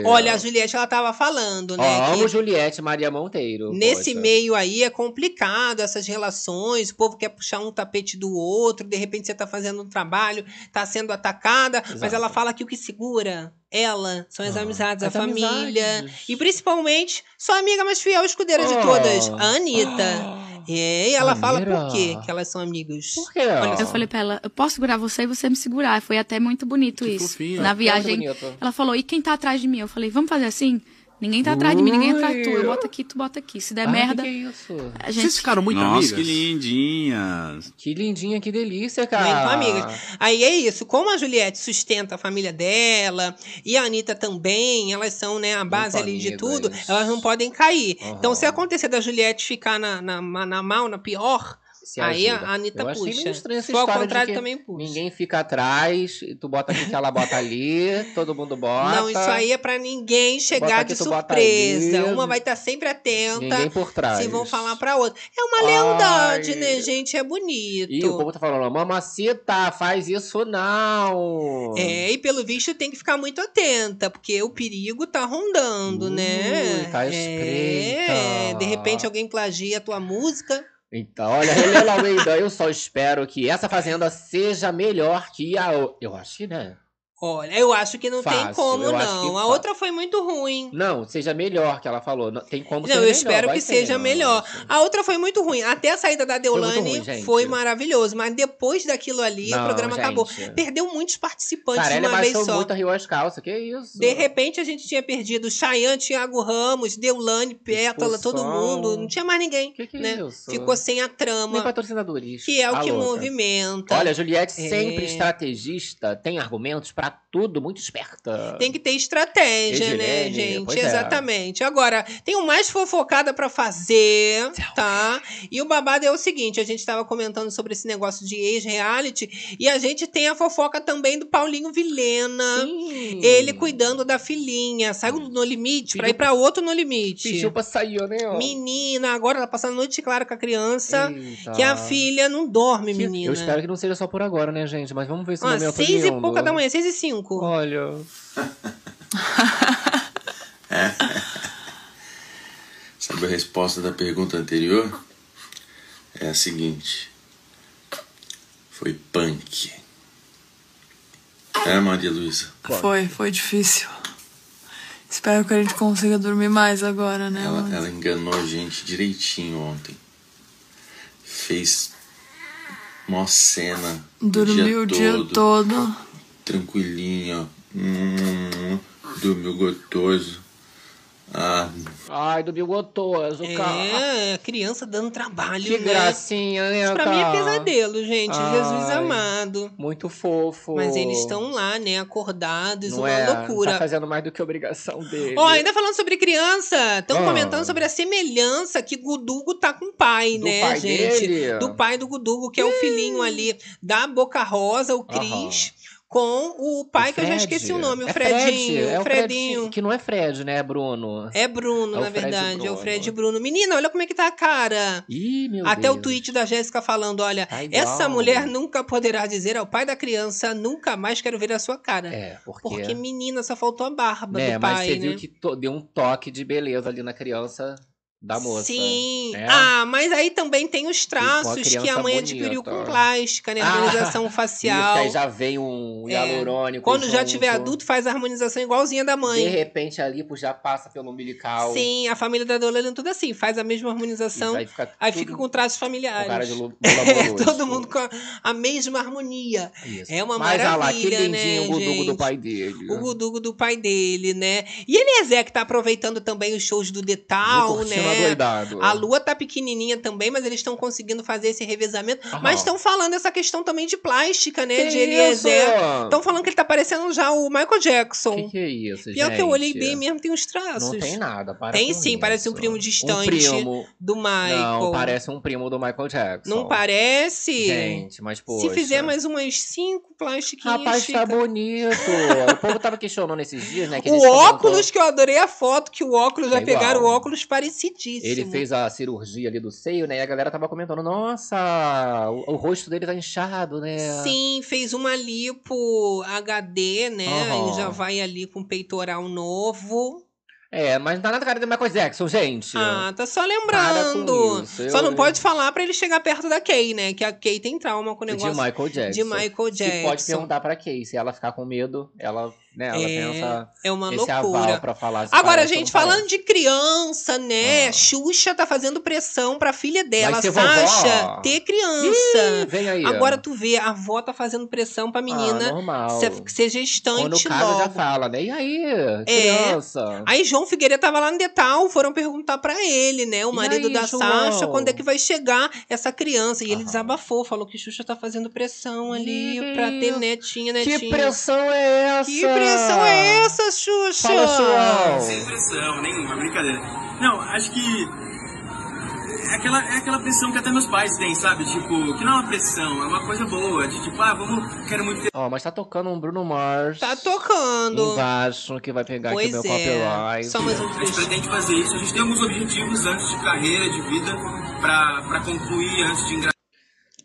Olha, a Juliette, ela tava falando, Ó, né? que amo Juliette Maria Monteiro. Nesse poxa. meio aí é complicado essas relações, o povo quer puxar um tapete do outro, de repente você tá fazendo um trabalho, tá sendo atacada, mas Exato. ela fala que o que segura ela são as Ah, amizades, a as família. amizades. E principalmente, sua amiga mais fiel escudeira de Oh. todas, a Anitta. É, e ela fala por Maneira. quê que elas são amigas. Por quê? Olha Eu falei pra ela, eu posso segurar você e você me segurar. Foi até muito bonito isso. fofinho. Na É viagem, bonito. ela falou, e quem tá atrás de mim? Eu falei, vamos fazer assim? Ninguém tá atrás de mim, ninguém atrás de tu. Eu boto aqui, tu bota aqui. Se der Ai, merda, que que é isso? a gente... Vocês ficaram muito Nossa, amigas? que lindinhas. Que lindinha, que delícia, cara. Muito amigas. Aí é isso, como a Juliette sustenta a família dela e a Anitta também, elas são né, a base ali de tudo, elas não podem cair. Aham. Então, se acontecer da Juliette ficar na, na, na mal, na pior, Se aí ajuda. a Anitta Eu achei puxa. meio estranho essa Se for ao contrário, que também puxa. Ninguém fica atrás, e tu bota aqui que ela bota ali, todo mundo bota. Não, isso aí é pra ninguém chegar de surpresa. Uma vai estar sempre atenta. Ninguém por trás. Se vão falar pra outra. É uma Ai. lealdade, né, gente? É bonito. E o povo tá falando, mamacita, faz isso não. É, e pelo visto tem que ficar muito atenta, porque o perigo tá rondando, né? tá É, espreita. de repente alguém plagia a tua música. Então, olha, Helena Almeida, eu só espero que essa fazenda seja melhor que a. Eu acho que, né? Olha, eu acho que não tem Fácil, como, eu acho não. A outra foi muito ruim. Não, seja melhor que ela falou. Não, tem como ser Não, eu melhor, espero que seja não. melhor. A outra foi muito ruim. Até a saída da Deolane ruim, gente. foi maravilhoso. Mas depois daquilo ali, Não, o programa gente. acabou. Perdeu muitos participantes Cara, de uma vez só. muito, riu as calças. Que isso? De repente a gente tinha perdido Chayanne, Thiago Ramos, Deulane, Pétala, todo Expulsão. mundo. Não tinha mais ninguém. Que que né? é isso? Ficou sem a Nem trama, patrocinadores. que é o Tá que louca. movimenta. Olha, Juliette É. sempre estrategista, tem argumentos pra tudo muito esperta. Tem que ter estratégia, né, gente? é. Exatamente. Agora, tem mais fofocada pra fazer, tá? E o babado é o seguinte: a gente tava comentando sobre esse negócio de ex-reality e a gente tem a fofoca também do Paulinho Vilena. Ele cuidando da filhinha. Saiu do No Limite pra ir pra outro No Limite. Pediu pra sair, né? ó? Menina, agora ela passando a noite clara com a criança. Eita. Que a filha não dorme, menina. Eu espero que não seja só por agora, né, gente? Mas vamos ver esse Ó, momento seis e pouca da manhã, seis e cinco. Olha. [LAUGHS] Sabe a resposta da pergunta anterior? É a seguinte: foi punk. É, Maria Luísa? Foi, foi difícil. Espero que a gente consiga dormir mais agora, né? Ela, ela enganou a gente direitinho ontem. Fez mó cena. Dormiu o dia todo. Tranquilinho. Hum, dormiu gostoso. Ah, Ai, do bigotoso, cara. É, criança dando trabalho, Que né? gracinha, né, Isso pra mim é cara? pesadelo, gente. Jesus Ai, amado. Muito fofo. Mas eles estão lá, né, acordados, Não uma é, loucura. Não tá fazendo mais do que obrigação dele. Ó, ainda falando sobre criança, estão Ah. comentando sobre a semelhança que Gudugo tá com o pai, Do né, pai gente? dele? Do pai do Gudugo, que é o filhinho ali da Boca Rosa, o Cris, com o pai que eu já esqueci o nome, o É Fredinho, Fred, é o o Fred, Fredinho. que não é Fred, né, Bruno? É Bruno, É o na verdade, é o Bruno. Fred Bruno. Menina, olha como é que tá a cara. Ih, meu Até Deus. o tweet da Jéssica falando, olha, Tá essa mulher nunca poderá dizer ao pai da criança, nunca mais quero ver a sua cara. É, porque... Porque, menina, só faltou a barba né, do mas pai, você né? viu que deu um toque de beleza ali na criança da moça. Sim. né? Ah, mas aí também tem os traços que a mãe adquiriu com plástica, né? Ah, Harmonização [LAUGHS] Isso, facial. que aí já vem um É. hialurônico Quando já junto. tiver adulto, faz a harmonização igualzinha da mãe. De repente a lipo já passa pelo umbilical. Sim, a família da Dolana tudo assim, faz a mesma harmonização. Isso, aí fica Aí fica com traços familiares. com cara de [LAUGHS] É, todo mundo com a, a mesma harmonia. Isso. É uma Mas olha lá, que maravilha, lindinho né, o gudugo do gente? pai dele. O gudugo do pai dele, né? E Eliezer, que tá aproveitando também os shows do Detal, né? Adoidado. A lua tá pequenininha também, mas eles estão conseguindo fazer esse revezamento. Aham. Mas estão falando essa questão também de plástica, né? Que de Eliezer. isso? Estão falando que ele tá parecendo já o Michael Jackson. Que que é isso, Pior gente? que eu olhei bem mesmo, tem uns traços. Não tem nada, para Tem sim, parece um isso. primo distante primo. do Michael. Não, parece um primo do Michael Jackson. Não parece? Gente, mas pô. Se fizer mais umas cinco plastiquinhas, Rapaz, tá fica. bonito. o povo tava questionando esses dias, né? [LAUGHS] O gente comentou- óculos, que eu adorei a foto, que o óculos Tá já pegaram o óculos Ele fez a cirurgia ali do seio, né? E a galera tava comentando, nossa, o, o rosto dele tá inchado, né? Sim, fez uma lipo HD, né? Aham. E já vai ali com peitoral novo. É, mas não dá nada cara do Michael Jackson, gente. Ah, tá só Para lembrando. isso, Só eu- não pode falar pra ele chegar perto da Kay, né? Que a Kay tem trauma com o de negócio Michael Jackson. de Michael Jackson. pode perguntar pra Kay. Se ela ficar com medo, ela, né, ela tem É, essa, é uma loucura. pra falar Agora, ou gente, falando de criança, né? Xuxa tá fazendo pressão pra filha dela, Sasha, vovó? ter criança. Ih, vem aí. Agora tu vê, a avó tá fazendo pressão pra menina Ah, normal. ser, ser gestante Quando casa logo. já fala, né? E aí, É. criança? Aí João Figueiredo tava lá no Detal, foram perguntar pra ele, né? O marido aí, da João? Sasha, quando é que vai chegar essa criança? E ele desabafou, falou que Xuxa tá fazendo pressão ali pra ter netinha, netinha. Que pressão é essa? Que pressão é essa, Xuxa? Fala, João. Sem pressão nenhuma, brincadeira. Não, acho que é aquela, é aquela pressão que até meus pais têm, sabe? Tipo, que não é uma pressão, é uma coisa boa. De tipo, ah, vamos, quero muito ter. Ó, mas tá tocando um Bruno Mars. Tá tocando. Embaixo, que vai pegar Pois aqui o meu é. copyright. Só mais um A gente pretende fazer isso. A gente tem alguns objetivos antes de carreira, de vida, pra, pra concluir antes de engravidar.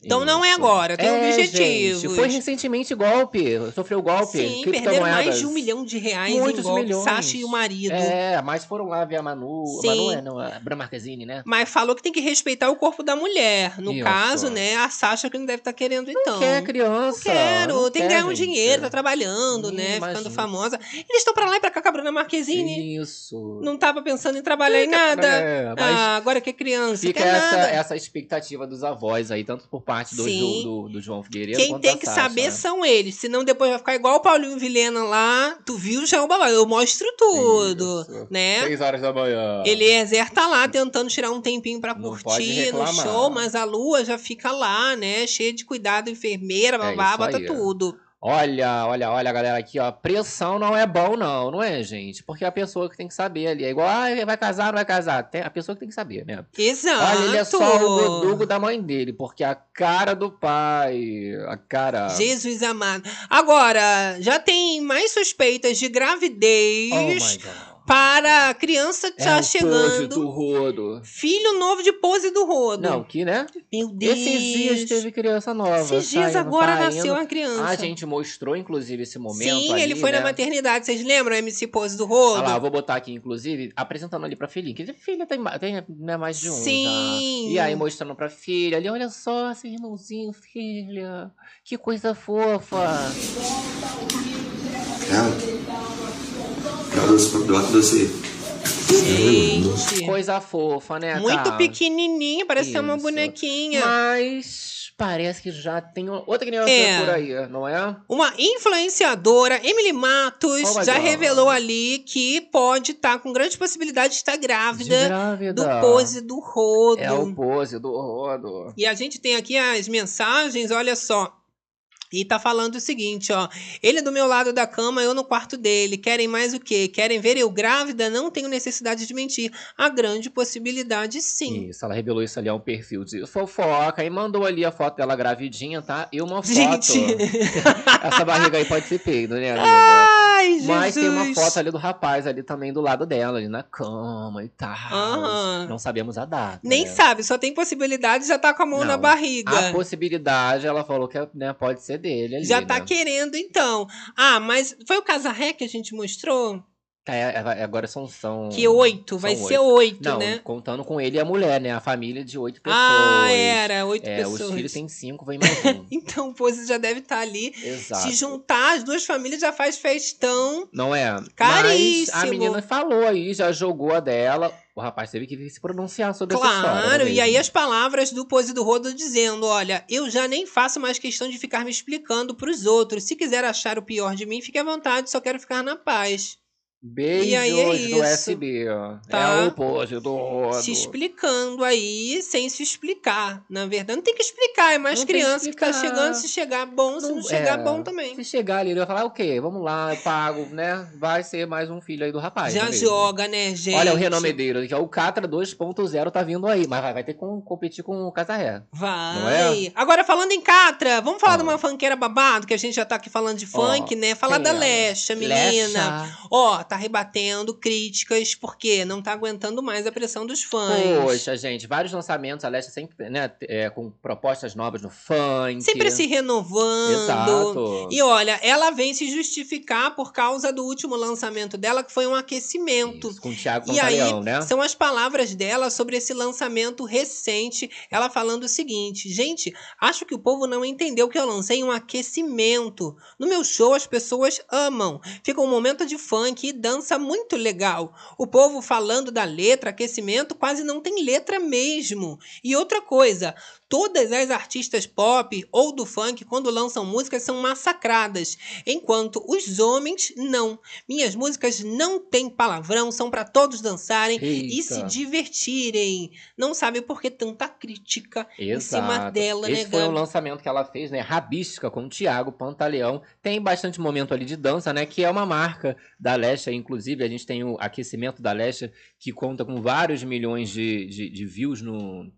Então não é agora, tem É, objetivos. gente, foi recentemente golpe. Sofreu golpe. Sim, perderam criptomoedas. mais de um milhão de reais Muitos em golpe, milhões. Sasha e o marido. É, mas foram lá ver a Manu. Sim. Manu é, não, a Bruna Marquezine, né? Mas falou que tem que respeitar o corpo da mulher. No Isso. caso, né, a Sasha que não deve estar querendo então. quer criança, Não quero, não tem que quer, ganhar um gente. dinheiro, tá trabalhando, Ih, né, imagina. ficando famosa. Eles estão pra lá e pra cá com a Bruna Marquezine. Isso. Não tava pensando em trabalhar em nada. É, ah, agora que é criança, Fica essa, nada. essa expectativa dos avós aí, tanto por parte do, Sim. do, do, do João Figueiredo Quem tem que Sasha, saber né? são eles, senão depois vai ficar igual o Paulinho Vilhena lá. Tu viu já o babado? Eu mostro tudo, né? Seis horas da manhã. Eliezer tá lá tentando tirar um tempinho pra pode curtir no show, mas a lua já fica lá, né? Cheia de cuidado, enfermeira, babá, isso bota aí. tudo. Olha, olha, olha, galera, aqui, ó. Pressão não é bom, não, não é, gente? Porque a pessoa que tem que saber ali. É igual, ah, vai casar, não vai casar. Tem a pessoa que tem que saber, né? Exato. Olha, ele é só o godugo da mãe dele, porque a cara do pai, a cara. Jesus amado. Agora, já tem mais suspeitas de gravidez. Oh my God. Para a criança que É tá o pose chegando. do rodo. Filho novo de pose do rodo. Não, que, né? Meu Deus. Esses dias teve criança nova. Esses dias saindo, agora saindo. nasceu uma criança. A gente mostrou, inclusive, esse momento. Sim, ali, ele foi né? na maternidade. Vocês lembram a MC Pose do rodo? Ah lá, eu vou botar aqui, inclusive, apresentando ali pra filhinha. Que filha tem, tem né, mais de um Sim. já. E aí mostrando pra filha ali, olha só, seu irmãozinho, filha. Que coisa fofa. Cara, doce, doce. Gente. Coisa fofa, né, Muito cara? pequenininha, parece ser uma bonequinha. Mas parece que já tem outra criança É. por aí, não é? Uma influenciadora, Emily Matos, Oh já God. revelou ali que pode estar com grande possibilidade de estar grávida, De grávida. do pose do rodo. É o pose do rodo. E a gente tem aqui as mensagens, olha só. E tá falando o seguinte, ó. Ele do meu lado da cama, eu no quarto dele. Querem mais o quê? Querem ver eu grávida? Não tenho necessidade de mentir. A grande possibilidade, sim. Isso, ela revelou isso ali, é um perfil de fofoca e mandou ali a foto dela gravidinha, tá? E uma foto. Gente. [LAUGHS] Essa barriga aí pode ser peido, né, amiga? Ai, Mas tem uma Jesus. foto ali do rapaz ali também do lado dela, ali na cama e tal. Aham. Não sabemos a data. Nem né? sabe, só tem possibilidade já tá com a mão na Não. barriga. A possibilidade, ela falou que né, pode ser dele ali, Já tá né? querendo, então. Ah, mas foi o Casarré que a gente mostrou? É, é, agora são, são. Que oito, vai ser oito, Não, né? contando com ele e a mulher, né? A família de oito pessoas. Ah, era, oito é, pessoas. Os filhos têm cinco, vem mais um. [LAUGHS] Então o Pose já deve estar ali. Exato. Se juntar, as duas famílias já faz festão. Não é? Caríssimo. Mas a menina falou aí, já jogou a dela. O rapaz teve que se pronunciar sobre essa história. Claro, né, e aí as palavras do Pose do Rodo dizendo: olha, eu já nem faço mais questão de ficar me explicando pros outros. Se quiser achar o pior de mim, fique à vontade, só quero ficar na paz. Beijos E aí é do. SB. ó. Tá. É o pose do. Se explicando aí, sem se explicar. Na verdade, não tem que explicar, é mais Não tem que criança que tá chegando. Se chegar bom, se não chegar É, bom também. Se chegar ali, ele vai falar, o quê? Vamos lá, eu pago, né? Vai ser mais um filho aí do rapaz. Já é mesmo? joga, né, gente? Olha o renomedeiro, que é o Catra 2.0 tá vindo aí, mas vai, vai ter que com- competir com o Casarré. Vai. Não é? Agora, falando em Catra, vamos falar de uma funkeira babado, que a gente já tá aqui falando de funk, Ó, né? Falar da é ela? Lesha, menina. Lesha. Ó, tá rebatendo críticas, porque não tá aguentando mais a pressão dos fãs. Poxa, gente, vários lançamentos, a Leste sempre, né, é, com propostas novas no funk. Sempre se renovando. Exato. E olha, ela vem se justificar por causa do último lançamento dela, que foi um aquecimento. Com o Thiago E aí, né? são as palavras dela sobre esse lançamento recente. Ela falando o seguinte: gente, acho que o povo não entendeu que eu lancei um aquecimento. No meu show, as pessoas amam. Fica um momento de funk e dança muito legal. O povo falando da letra, aquecimento, quase não tem letra mesmo. E outra coisa. Todas as artistas pop ou do funk, quando lançam músicas, são massacradas, enquanto os homens não. Minhas músicas não têm palavrão, são para todos dançarem e Eita. se divertirem. Não sabe por que tanta crítica em cima Exato. dela, Esse né, foi um Gabi? lançamento que ela fez, né? Rabisca com o Thiago Pantaleão. Tem bastante momento ali de dança, né? Que é uma marca da Lesha. Inclusive, a gente tem o aquecimento da Lesha, que conta com vários milhões de, de, de views no.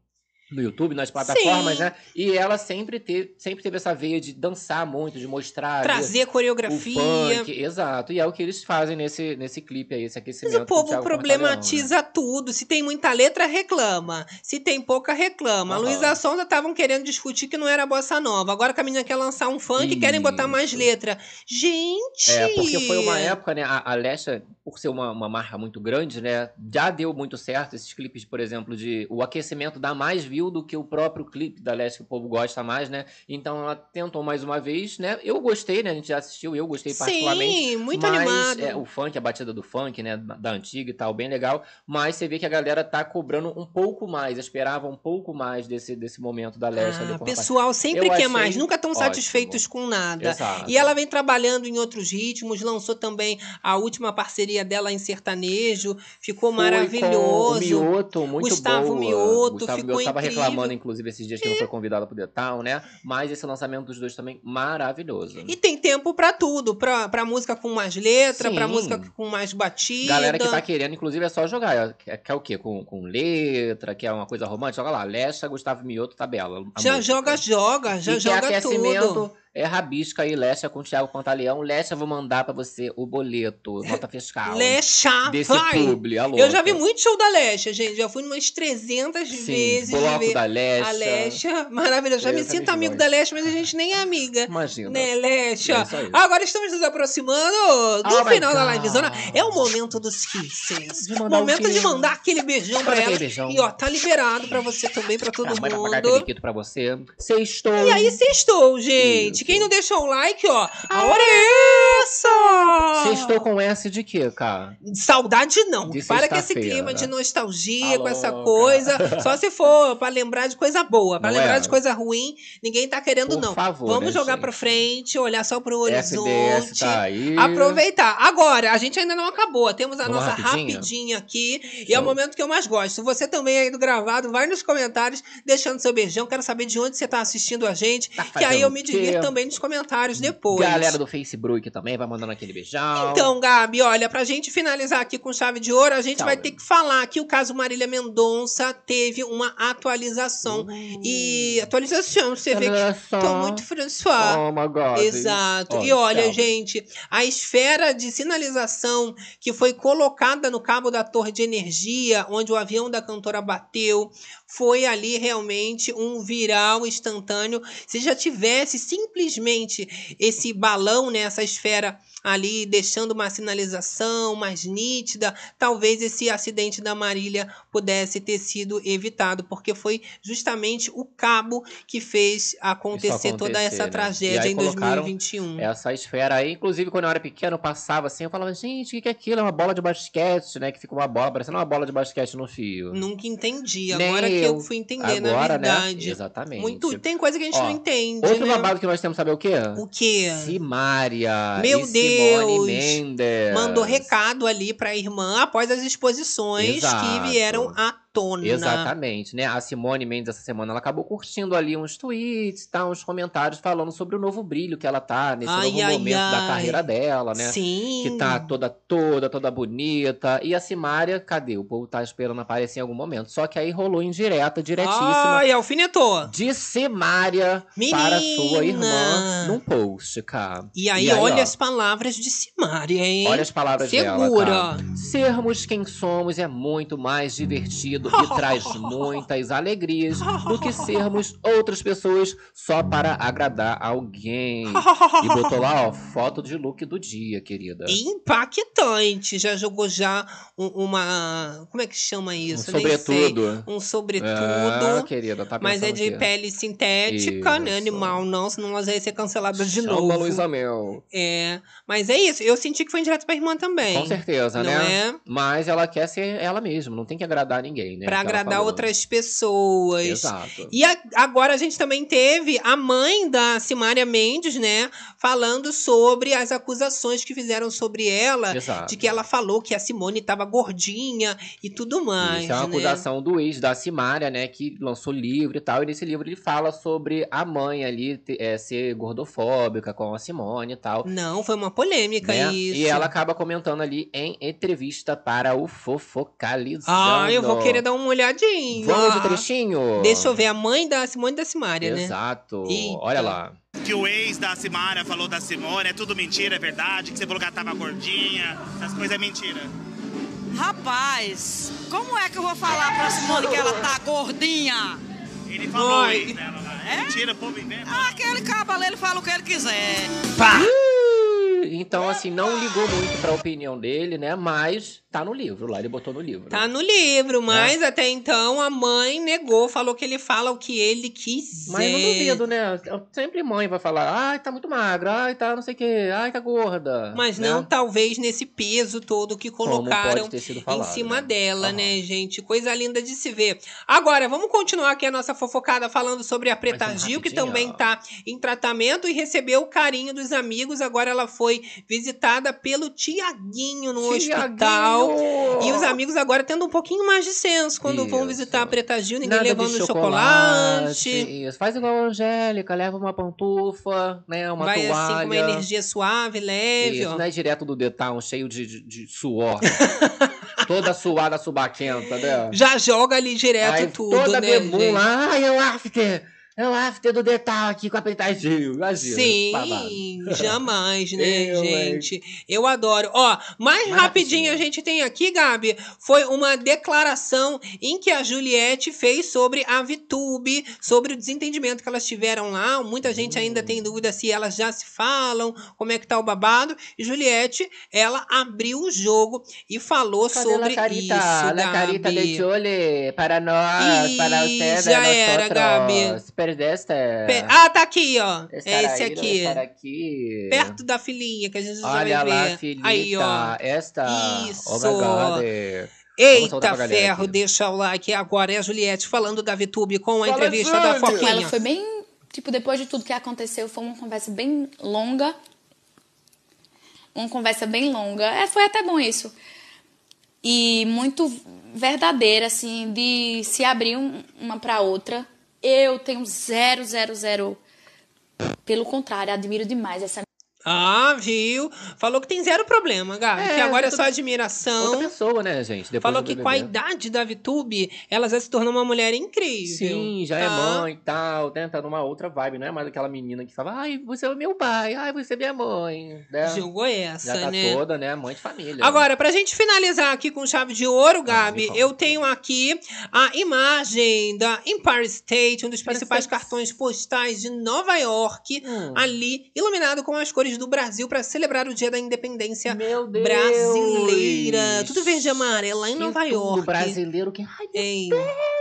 No YouTube, nas plataformas, Sim. né? E ela sempre teve, sempre teve essa veia de dançar muito, de mostrar. Trazer coreografia. O funk, exato. E é o que eles fazem nesse, nesse clipe aí, esse aquecimento. Mas o povo Thiago problematiza tudo. Se tem muita letra, reclama. Se tem pouca, reclama. A Aham. Luísa Sonza estavam querendo discutir que não era bossa nova. Agora que a menina quer lançar um funk, querem botar mais letra. Gente! É, porque foi uma época, né? A, a Lesha, por ser uma, uma marca muito grande, né? Já deu muito certo esses clipes, por exemplo, de o aquecimento dá mais do que o próprio clipe da Lesha, que o povo gosta mais, né? Então ela tentou mais uma vez, né? Eu gostei, né? A gente já assistiu, eu gostei Sim, particularmente. muito mas, animado. É, o funk, a batida do funk, né? Da antiga e tal, bem legal. Mas você vê que a galera tá cobrando um pouco mais, esperava um pouco mais desse, desse momento da ali Ah, o pessoal sempre Eu quer mais, nunca ótimo. satisfeitos com nada. Exato. E ela vem trabalhando em outros ritmos, lançou também a última parceria dela em sertanejo, ficou Foi maravilhoso. O Mioto, muito Gustavo boa. Mioto, Gustavo ficou Mioto incrível. Reclamando, inclusive, esses dias que não foi convidada pro Detal, né? Mas esse lançamento dos dois também maravilhoso. E tem tempo pra tudo, pra, pra música com mais letra, pra Sim. música com mais batida. Galera que tá querendo, inclusive, é só jogar. Quer, quer o quê? Com, com letra, quer uma coisa romântica? Joga lá. Lecha, Gustavo Mioto, tabela. Já música. joga, joga, já e joga quer aquecimento, tudo. É rabisca aí, Lecha com o Thiago Pantaleão. Lecha, vou mandar pra você o boleto, nota fiscal. Lecha, Desse vai! publi, alô. Eu já vi muito show da Lecha, gente. Já fui umas 300 Sim, vezes. bloco ver da Lecha. A Lecha, maravilhoso. Já me Eita, sinto amigo da Lecha, mas a gente nem é amiga. Imagina. Né, Lecha? É isso. Agora estamos nos aproximando do Oh final da livezona. É o momento dos kisses. momento quê? de mandar aquele beijão pra aquele ela. beijão. E ó, tá liberado pra você também, pra todo Ah, manda pra cá mundo. aquele pra você. Sextou. E aí, sextou, gente. Quem não deixou o like, ó, a hora é essa! Sextou com S de quê, cara? Saudade não. De Para com esse clima de nostalgia, Tá com essa coisa. Só se for pra lembrar de coisa boa. Pra Não lembrar é? de coisa ruim, ninguém tá querendo, Por não. favor, Vamos né, jogar gente? pra frente, olhar só pro horizonte. FDS tá aí. Aproveitar. Agora, a gente ainda não acabou. Temos a Vamos nossa rapidinho? rapidinha aqui. E é o momento que eu mais gosto. Você também aí do gravado, vai nos comentários deixando seu beijão. Quero saber de onde você tá assistindo a gente. que aí eu me divirto também nos comentários depois. Galera do Facebook também vai mandando aquele beijão. Então, Gabi, olha, pra gente finalizar aqui com chave de ouro, a gente Tchau, vai ter que falar que o caso Marília Mendonça teve uma atualização. E atualização, você vê que tô muito François. Oh my God. Exato. Ó, e olha, tchau. gente, a esfera de sinalização que foi colocada no cabo da torre de energia, onde o avião da cantora bateu, foi ali realmente um viral instantâneo. Se já tivesse simplesmente esse balão, né, essa esfera ali deixando uma sinalização mais nítida, talvez esse acidente da Marília pudesse ter sido evitado, porque foi justamente o cabo que fez acontecer, Isso toda essa acontecer, né? Tragédia em colocaram 2021. Essa esfera aí, inclusive quando eu era pequeno, eu passava assim, eu falava, gente, o que é aquilo? É uma bola de basquete, né? Que fica uma bola, parecendo uma bola de basquete no fio. Nunca entendi. Nem Agora que eu fui entender, na Agora, né? verdade. Exatamente. Muito, tem coisa que a gente Ó, não entende, Outro né? babado que nós temos, saber o quê? O quê? Simária. Meu e Simone! Mendes. Mandou recado ali pra irmã após as exposições Exato. que vieram à tona. Exatamente, né? A Simone Mendes essa semana ela acabou curtindo ali uns tweets, tá, uns comentários falando sobre o novo brilho que ela tá nesse Ai, novo ai, momento da ai. carreira dela, né? Sim. Que tá toda toda, toda bonita. E a Simária, cadê? O povo tá esperando aparecer em algum momento. Só que aí rolou indireta, diretíssima. Ai, alfinetou. De Simária para sua irmã num post, cara. E aí, olha ó, as palavras de Simária, hein? Olha as palavras Segura. dela, cara. Sermos quem somos é muito mais divertido e [LAUGHS] traz muitas alegrias do que sermos outras pessoas só para agradar alguém. E botou lá, ó, foto de look do dia, querida. Impactante. Já jogou já um- uma. Como é que chama isso? Um sobretudo. Um sobretudo. Ah, querida, tá mas é de pele sintética, né? Isso. Animal, não, senão nós ia ser cancelada de Chama novo. Luísa Mel. É. Mas é isso. Eu senti que foi direto pra irmã também. Com certeza, não né? É? Mas ela quer ser ela mesma, não tem que agradar ninguém, né? Pra agradar outras pessoas. Exato. E a- agora a gente também teve a mãe da Simária Mendes, né? Falando sobre as acusações que fizeram sobre ela. Exato. De que ela falou que a Simone tava gordinha e tudo mais. Isso é uma né? acusação do ex da Simária, né? Que lançou livro e tal. E nesse livro ele fala sobre a mãe ali é, ser gordofóbica com a Simone e tal. Não, foi uma polêmica né? isso. E ela acaba comentando ali em entrevista para o Fofocalizando. Ah, eu vou querer dar uma olhadinha. Vamos de trechinho? Deixa eu ver a mãe da Simone da Simária, né? Exato. Eita. Olha lá. Que o ex da Simara falou da Simone, é tudo mentira, é verdade, que você falou que ela tava gordinha, essas coisas é mentira. Rapaz, como é que eu vou falar pra Simone que ela tá gordinha? Ele falou Oi. isso dela lá. É mentira, povo inventa. Ah, aquele cabo ele fala o que ele quiser. Então, assim, não ligou muito pra opinião dele, né? Mas tá no livro lá, ele botou no livro. Tá no livro, mas até então a mãe negou, falou que ele fala o que ele quiser. Mas eu não duvido, né? Sempre mãe vai falar, ai, tá muito magra, ai, tá não sei o quê, ai, tá gorda. Mas né? não, talvez, nesse peso todo que colocaram sido em falado, cima né? dela, né, gente? Coisa linda de se ver. Agora, vamos continuar aqui a nossa fofocada falando sobre a Preta Gil, que também tá em tratamento e recebeu o carinho dos amigos. Agora ela foi visitada pelo Tiaguinho no Tiaguinho! hospital. E os amigos agora tendo um pouquinho mais de senso quando vão visitar a Preta Gil, ninguém Nada levando chocolate. chocolate. Isso. Faz igual a Angélica, leva uma pantufa, né? Uma Vai toalha. assim com uma energia suave, leve, Isso, ó. não é direto do detalhe, cheio de, de, de suor. [LAUGHS] Toda suada, subaquenta, né? Já joga ali direto Aí, tudo, toda né, lá, ai, é o after. É o after do detalhe aqui com a Pentagil. Imagina. Sim, babado. [LAUGHS] jamais, né, Eu, hein? gente? Eu adoro. Ó, mais rapidinho a gente tem aqui, Gabi, foi uma declaração em que a Juliette fez sobre a VTube, sobre o desentendimento que elas tiveram lá. Muita gente ainda tem dúvida se elas já se falam, como é que tá o babado. E Juliette, ela abriu o jogo e falou Cadê sobre carita? isso, La carita Gabi. de chole para nós, Ih, para ustedes, já era, nosotros. Gabi. Perdeste. Pe- Ah, tá aqui, ó. É esse aqui. aqui. Perto da filhinha, que a gente já Olha vai lá, ver. filhita. Aí, ó. Esta. Isso. Oh my God. Vamos Eita ferro, aqui. deixa o like agora. É a Juliette falando da VTube com a Fala, entrevista da. Foquinha. Ela foi bem. Tipo, depois de tudo que aconteceu, foi uma conversa bem longa. Uma conversa bem longa. É, foi até bom isso. E muito verdadeira, assim, de se abrir um- uma pra outra. Eu tenho zero, zero, zero. Pelo contrário, admiro demais essa Ah, viu? Falou que tem zero problema, Gabi. É, que agora é só admiração. Outra pessoa, né, gente? Depois Falou que com a idade da VTube, ela já se tornou uma mulher incrível. Sim, já é tá? mãe e tal, tenta numa outra vibe, não é mais aquela menina que fala, ai, você é meu pai, ai, você é minha mãe. Né? Jogou essa, Já tá né? toda, né? Mãe de família. Agora, pra gente finalizar aqui com chave de ouro, Gabi, eu tenho aqui a imagem da Empire State, um dos principais cartões postais de Nova York, Hum. ali, iluminado com as cores do Brasil pra celebrar o Dia da Independência brasileira. Tudo verde e amarelo, lá em Nova tudo York. brasileiro que. Ai, Ei. olha que incrível!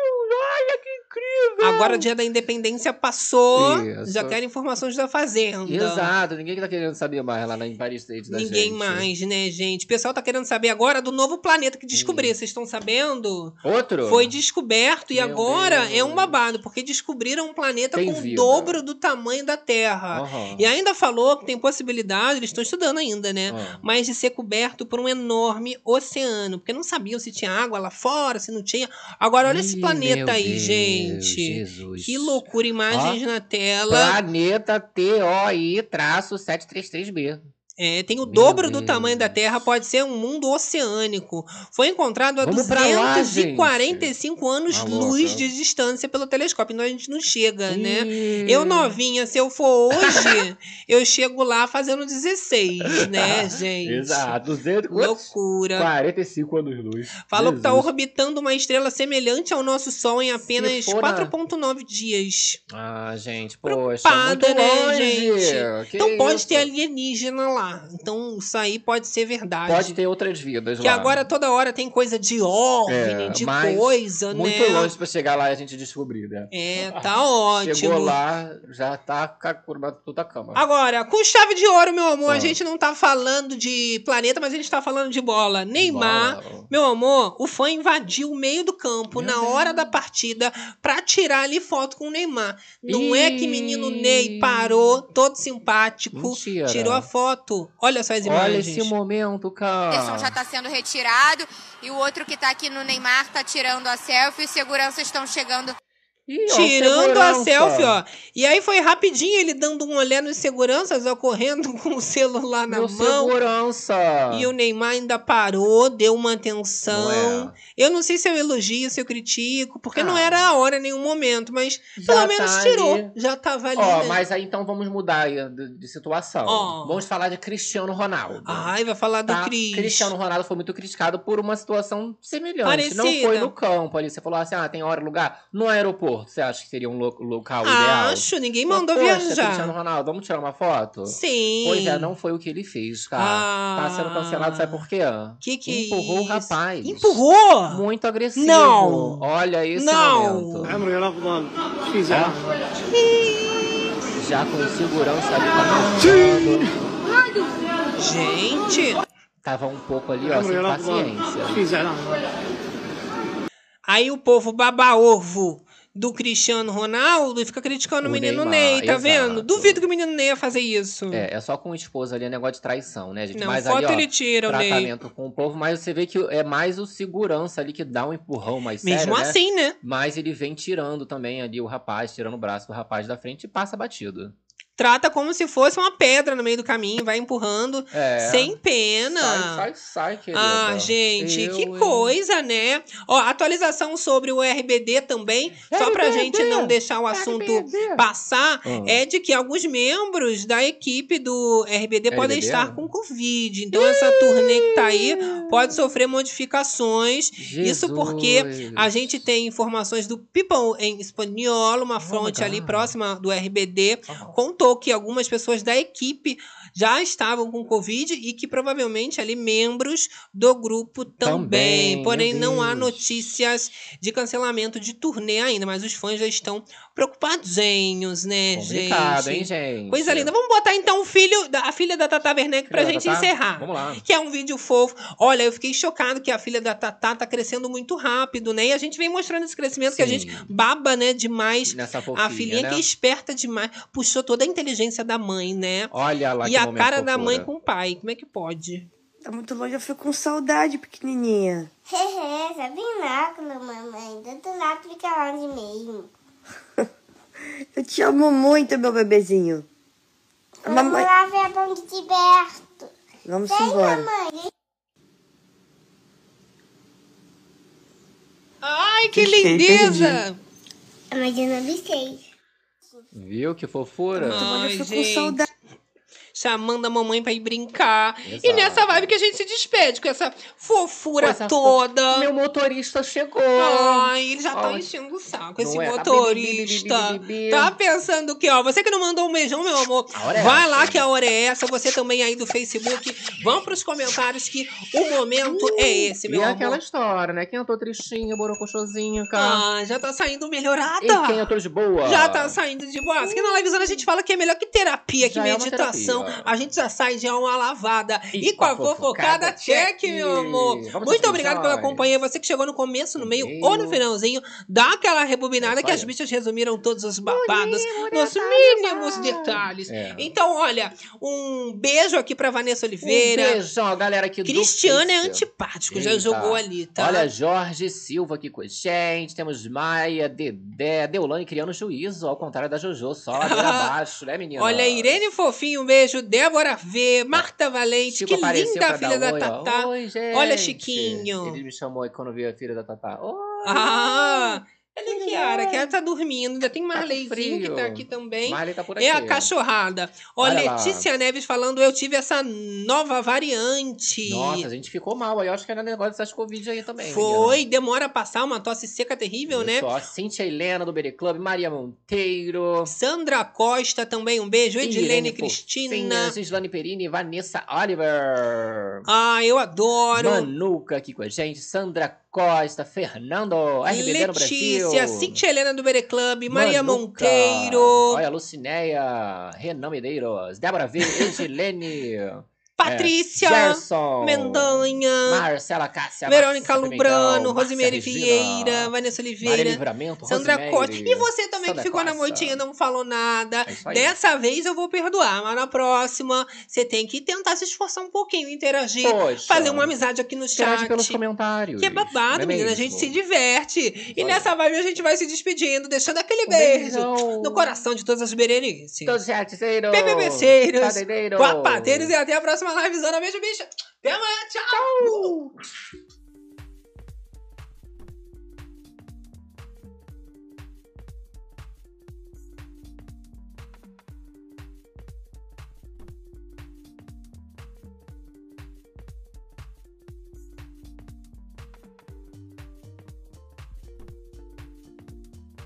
Agora o Dia da Independência passou, Isso. já quero informações da Fazenda. Exato, ninguém que tá querendo saber mais lá na Empire State da Ninguém gente. mais, né, gente? O pessoal tá querendo saber agora do novo planeta que descobriu. Vocês estão sabendo? Outro? Foi descoberto e Meu agora Deus. é um babado, porque descobriram um planeta Tem com o vida. dobro do tamanho da Terra. Aham. E ainda falou que tem possibilidade, eles estão estudando ainda, né? Ah. Mas de ser coberto por um enorme oceano. Porque não sabiam se tinha água lá fora, se não tinha. Agora, olha esse Ih, planeta meu aí, Deus, gente. Jesus. Que loucura, imagens Ó, na tela. Planeta TOI traço 733B. É, tem o dobro do tamanho da Terra, pode ser um mundo oceânico. Foi encontrado a Vamos pra lá, 245 anos-luz de distância pelo telescópio. Então a gente não chega, né? Ih. Eu novinha, se eu for hoje, [LAUGHS] eu chego lá fazendo 16, né, [LAUGHS] gente? Exato. 200, Loucura. 45 anos luz. Falou que tá Jesus. orbitando uma estrela semelhante ao nosso Sol em apenas for na- 4,9 dias. Ah, gente, poxa, muito Preocupada, né, longe. gente? Que então pode ter alienígena lá. Então isso aí pode ser verdade. Pode ter outras vidas Que lá. agora toda hora tem coisa de OVNI, É, de coisa, Muito né? longe pra chegar lá e a gente descobrir, né? É, tá ótimo. Chegou lá, já tá com a curva toda a cama. Agora, com chave de ouro, meu amor, a Ah. gente não tá falando de planeta, mas a gente tá falando de bola. Neymar, meu amor, o fã invadiu o meio do campo na hora da partida pra tirar ali foto com o Neymar. Não é que menino Ney parou, todo simpático, Mentira. tirou a foto. Olha só as Olha imagens. esse momento, cara. Anderson já está sendo retirado e o outro que está aqui no Neymar está tirando a selfie. Os seguranças estão chegando. Tirando a selfie, ó. E aí foi rapidinho ele dando um olhar nos seguranças, ó, correndo [LAUGHS] com o celular na Meu mão. segurança. E o Neymar ainda parou, deu uma atenção. Não é. Eu não sei se eu elogio, se eu critico, porque não era a hora nenhum momento, mas Já pelo menos tá tirou. ali. Já tava ali, Ó, né? mas aí então vamos mudar de, de situação. Ó. Vamos falar de Cristiano Ronaldo. Ai, vai falar do tá? Cris. Cristiano Ronaldo foi muito criticado por uma situação semelhante. Não Parecida. foi no campo ali. Você falou assim: ah, tem hora e lugar. No aeroporto, você acha que seria um lo- local ideal? Acho, ninguém Mas, mandou poxa, viajar. Cristiano Ronaldo, vamos tirar uma foto? Sim. Pois é, não foi o que ele fez, cara. Ah. Tá sendo cancelado, sabe por quê? Que que Empurrou o isso? rapaz. Empurrou? Muito agressivo. Não. Olha esse Não. momento. Ó, Já com segurança ali pra Gente. Tava um pouco ali, ó, sem paciência. Aí o povo baba ovo do Cristiano Ronaldo e fica criticando o, O menino Neymar, Ney, tá vendo? exato. Duvido que o menino Ney ia fazer isso. É, é só com esposa ali, é negócio de traição, né, gente? Não, mas foto ali, ó, ele tira, o Ney. tratamento com o povo, mas você vê que é mais o segurança ali que dá um empurrão mais Mesmo sério, assim, né? Mas ele vem tirando também ali o rapaz, tirando o braço do rapaz da frente e passa batido. Trata como se fosse uma pedra no meio do caminho, vai empurrando É. sem pena. Sai, sai, sai, querida. Ah, gente, Eu, que hein? coisa, né? Ó, atualização sobre o RBD também, só pra RBD, gente não deixar o assunto passar, Ah. é de que alguns membros da equipe do RBD podem RBD? estar com Covid. Então essa turnê que tá aí pode sofrer modificações. Isso porque a gente tem informações do People em Espanhol, uma fonte ali próxima do RBD, contou que algumas pessoas da equipe já estavam com Covid e que provavelmente ali membros do grupo também. Também, Porém, não há notícias de cancelamento de turnê ainda, mas os fãs já estão preocupadinhos, né, Complicado, gente? hein, gente? Coisa linda. Vamos botar então o filho, da, a filha da Tata Werneck pra da gente Tatá? encerrar. Vamos lá. Que é um vídeo fofo. Olha, eu fiquei chocado que a filha da Tatá tá crescendo muito rápido, né? E a gente vem mostrando esse crescimento que a Sim. gente baba, né, demais. Nessa fofinha, a filhinha né? que é esperta demais. Puxou toda a inteligência da mãe, né? Olha lá e que a momento cara da fofura. mãe com o pai. Como é que pode? Tá muito longe, eu fico com saudade, pequenininha. Hehe, [LAUGHS] sabe nada, mamãe. Do outro lado fica longe mesmo. Eu te amo muito, meu bebezinho. A Vamos mamãe... lá ver a Bom de Tiberto. Vamos Vem, embora. mamãe. Ai, que Fiquei lindeza! Mas eu não avisei. Viu que fofura? Ai, fico com gente. saudade. Chamando a mamãe pra ir brincar. E Exato. nessa vibe que a gente se despede, com essa fofura Coisa toda. Meu motorista chegou. Ai, ele já tá Ai. enchendo o saco, esse é? Tá motorista. bi, bi, bi, bi, bi. Tá pensando que, ó, você que não mandou um beijão, meu amor, A hora é vai essa. lá que a hora é essa. Você também aí do Facebook, vão pros comentários que o momento é esse, meu e é amor. aquela história, né? Quem eu tô tristinha, borocochosinha, cara. Ah, já tá saindo melhorada. E quem eu tô de boa? Já tá saindo de boa. Aqui na livezona a gente fala que é melhor que terapia, que Já é meditação. terapia. A gente já sai de uma lavada. E, E com a fofocada, check, meu amor. Vamos Muito obrigado pela companhia. Você que chegou no começo, no meio ou no finalzinho. Dá aquela rebobinada Isso que as bichas resumiram todos os babados nos mínimos detalhes. É. Então, olha, um beijo aqui pra Vanessa Oliveira. Um beijão, galera aqui do Cristiano é Face. antipático, já Eita. jogou ali, tá? Olha, Jorge Silva aqui com a gente. Temos Maia, Dedé, Deolane criando juízo, ao contrário da Jojo, só [LAUGHS] abaixo, né, menina? Olha, Irene Fofinho, um beijo. Débora V, Marta Valente, Chico que linda a filha da oi. Tatá. Oi, gente. Olha, Chiquinho. Ele me chamou aí quando viu a filha da Tatá. Oi. Ah, Olha a Kiara, que ela tá dormindo. Ainda tem Marleizinho que frio. tá aqui também. Marley tá por É a aqui. cachorrada. Olha, Olha lá. Letícia Neves falando, eu tive essa nova variante. Nossa, a gente ficou mal aí. Eu acho que era negócio dessas Covid aí também. Foi, demora a passar uma tosse seca terrível, né? Só Cintia Helena do Bere Club, Maria Monteiro. Sandra Costa também, um beijo. Edilene Cristina. Gislane Perini, Vanessa Oliver. Ah, eu adoro. Manuca aqui com a gente, Sandra Costa, Fernando, RBD no Brasil. Letícia, Cintia Helena do Bere Club, Maria Manuca. Monteiro. Olha, Lucinéia, Renan Medeiros, Débora V, Edilene. Patrícia, é, Gerson, Mendanha, Marcela Cássia, Verônica Márcia Lubrano, Rosemary Vieira, Vanessa Oliveira, Sandra Rosemary, Costa. E você também Sandra que ficou na moitinha e não falou nada. É. Dessa vez eu vou perdoar, mas na próxima você tem que tentar se esforçar um pouquinho, interagir, Poxa. fazer uma amizade aqui no chat. pelos comentários. Que é babado, é menina. A gente se diverte. E nessa vibe a gente vai se despedindo, deixando aquele Um beijo beijão. no coração de todas as berenices. Todos os. PPBceiros, Cadeireiros. guapateiros e até a próxima livezona. Beijo, bicha. Até amanhã. Tchau.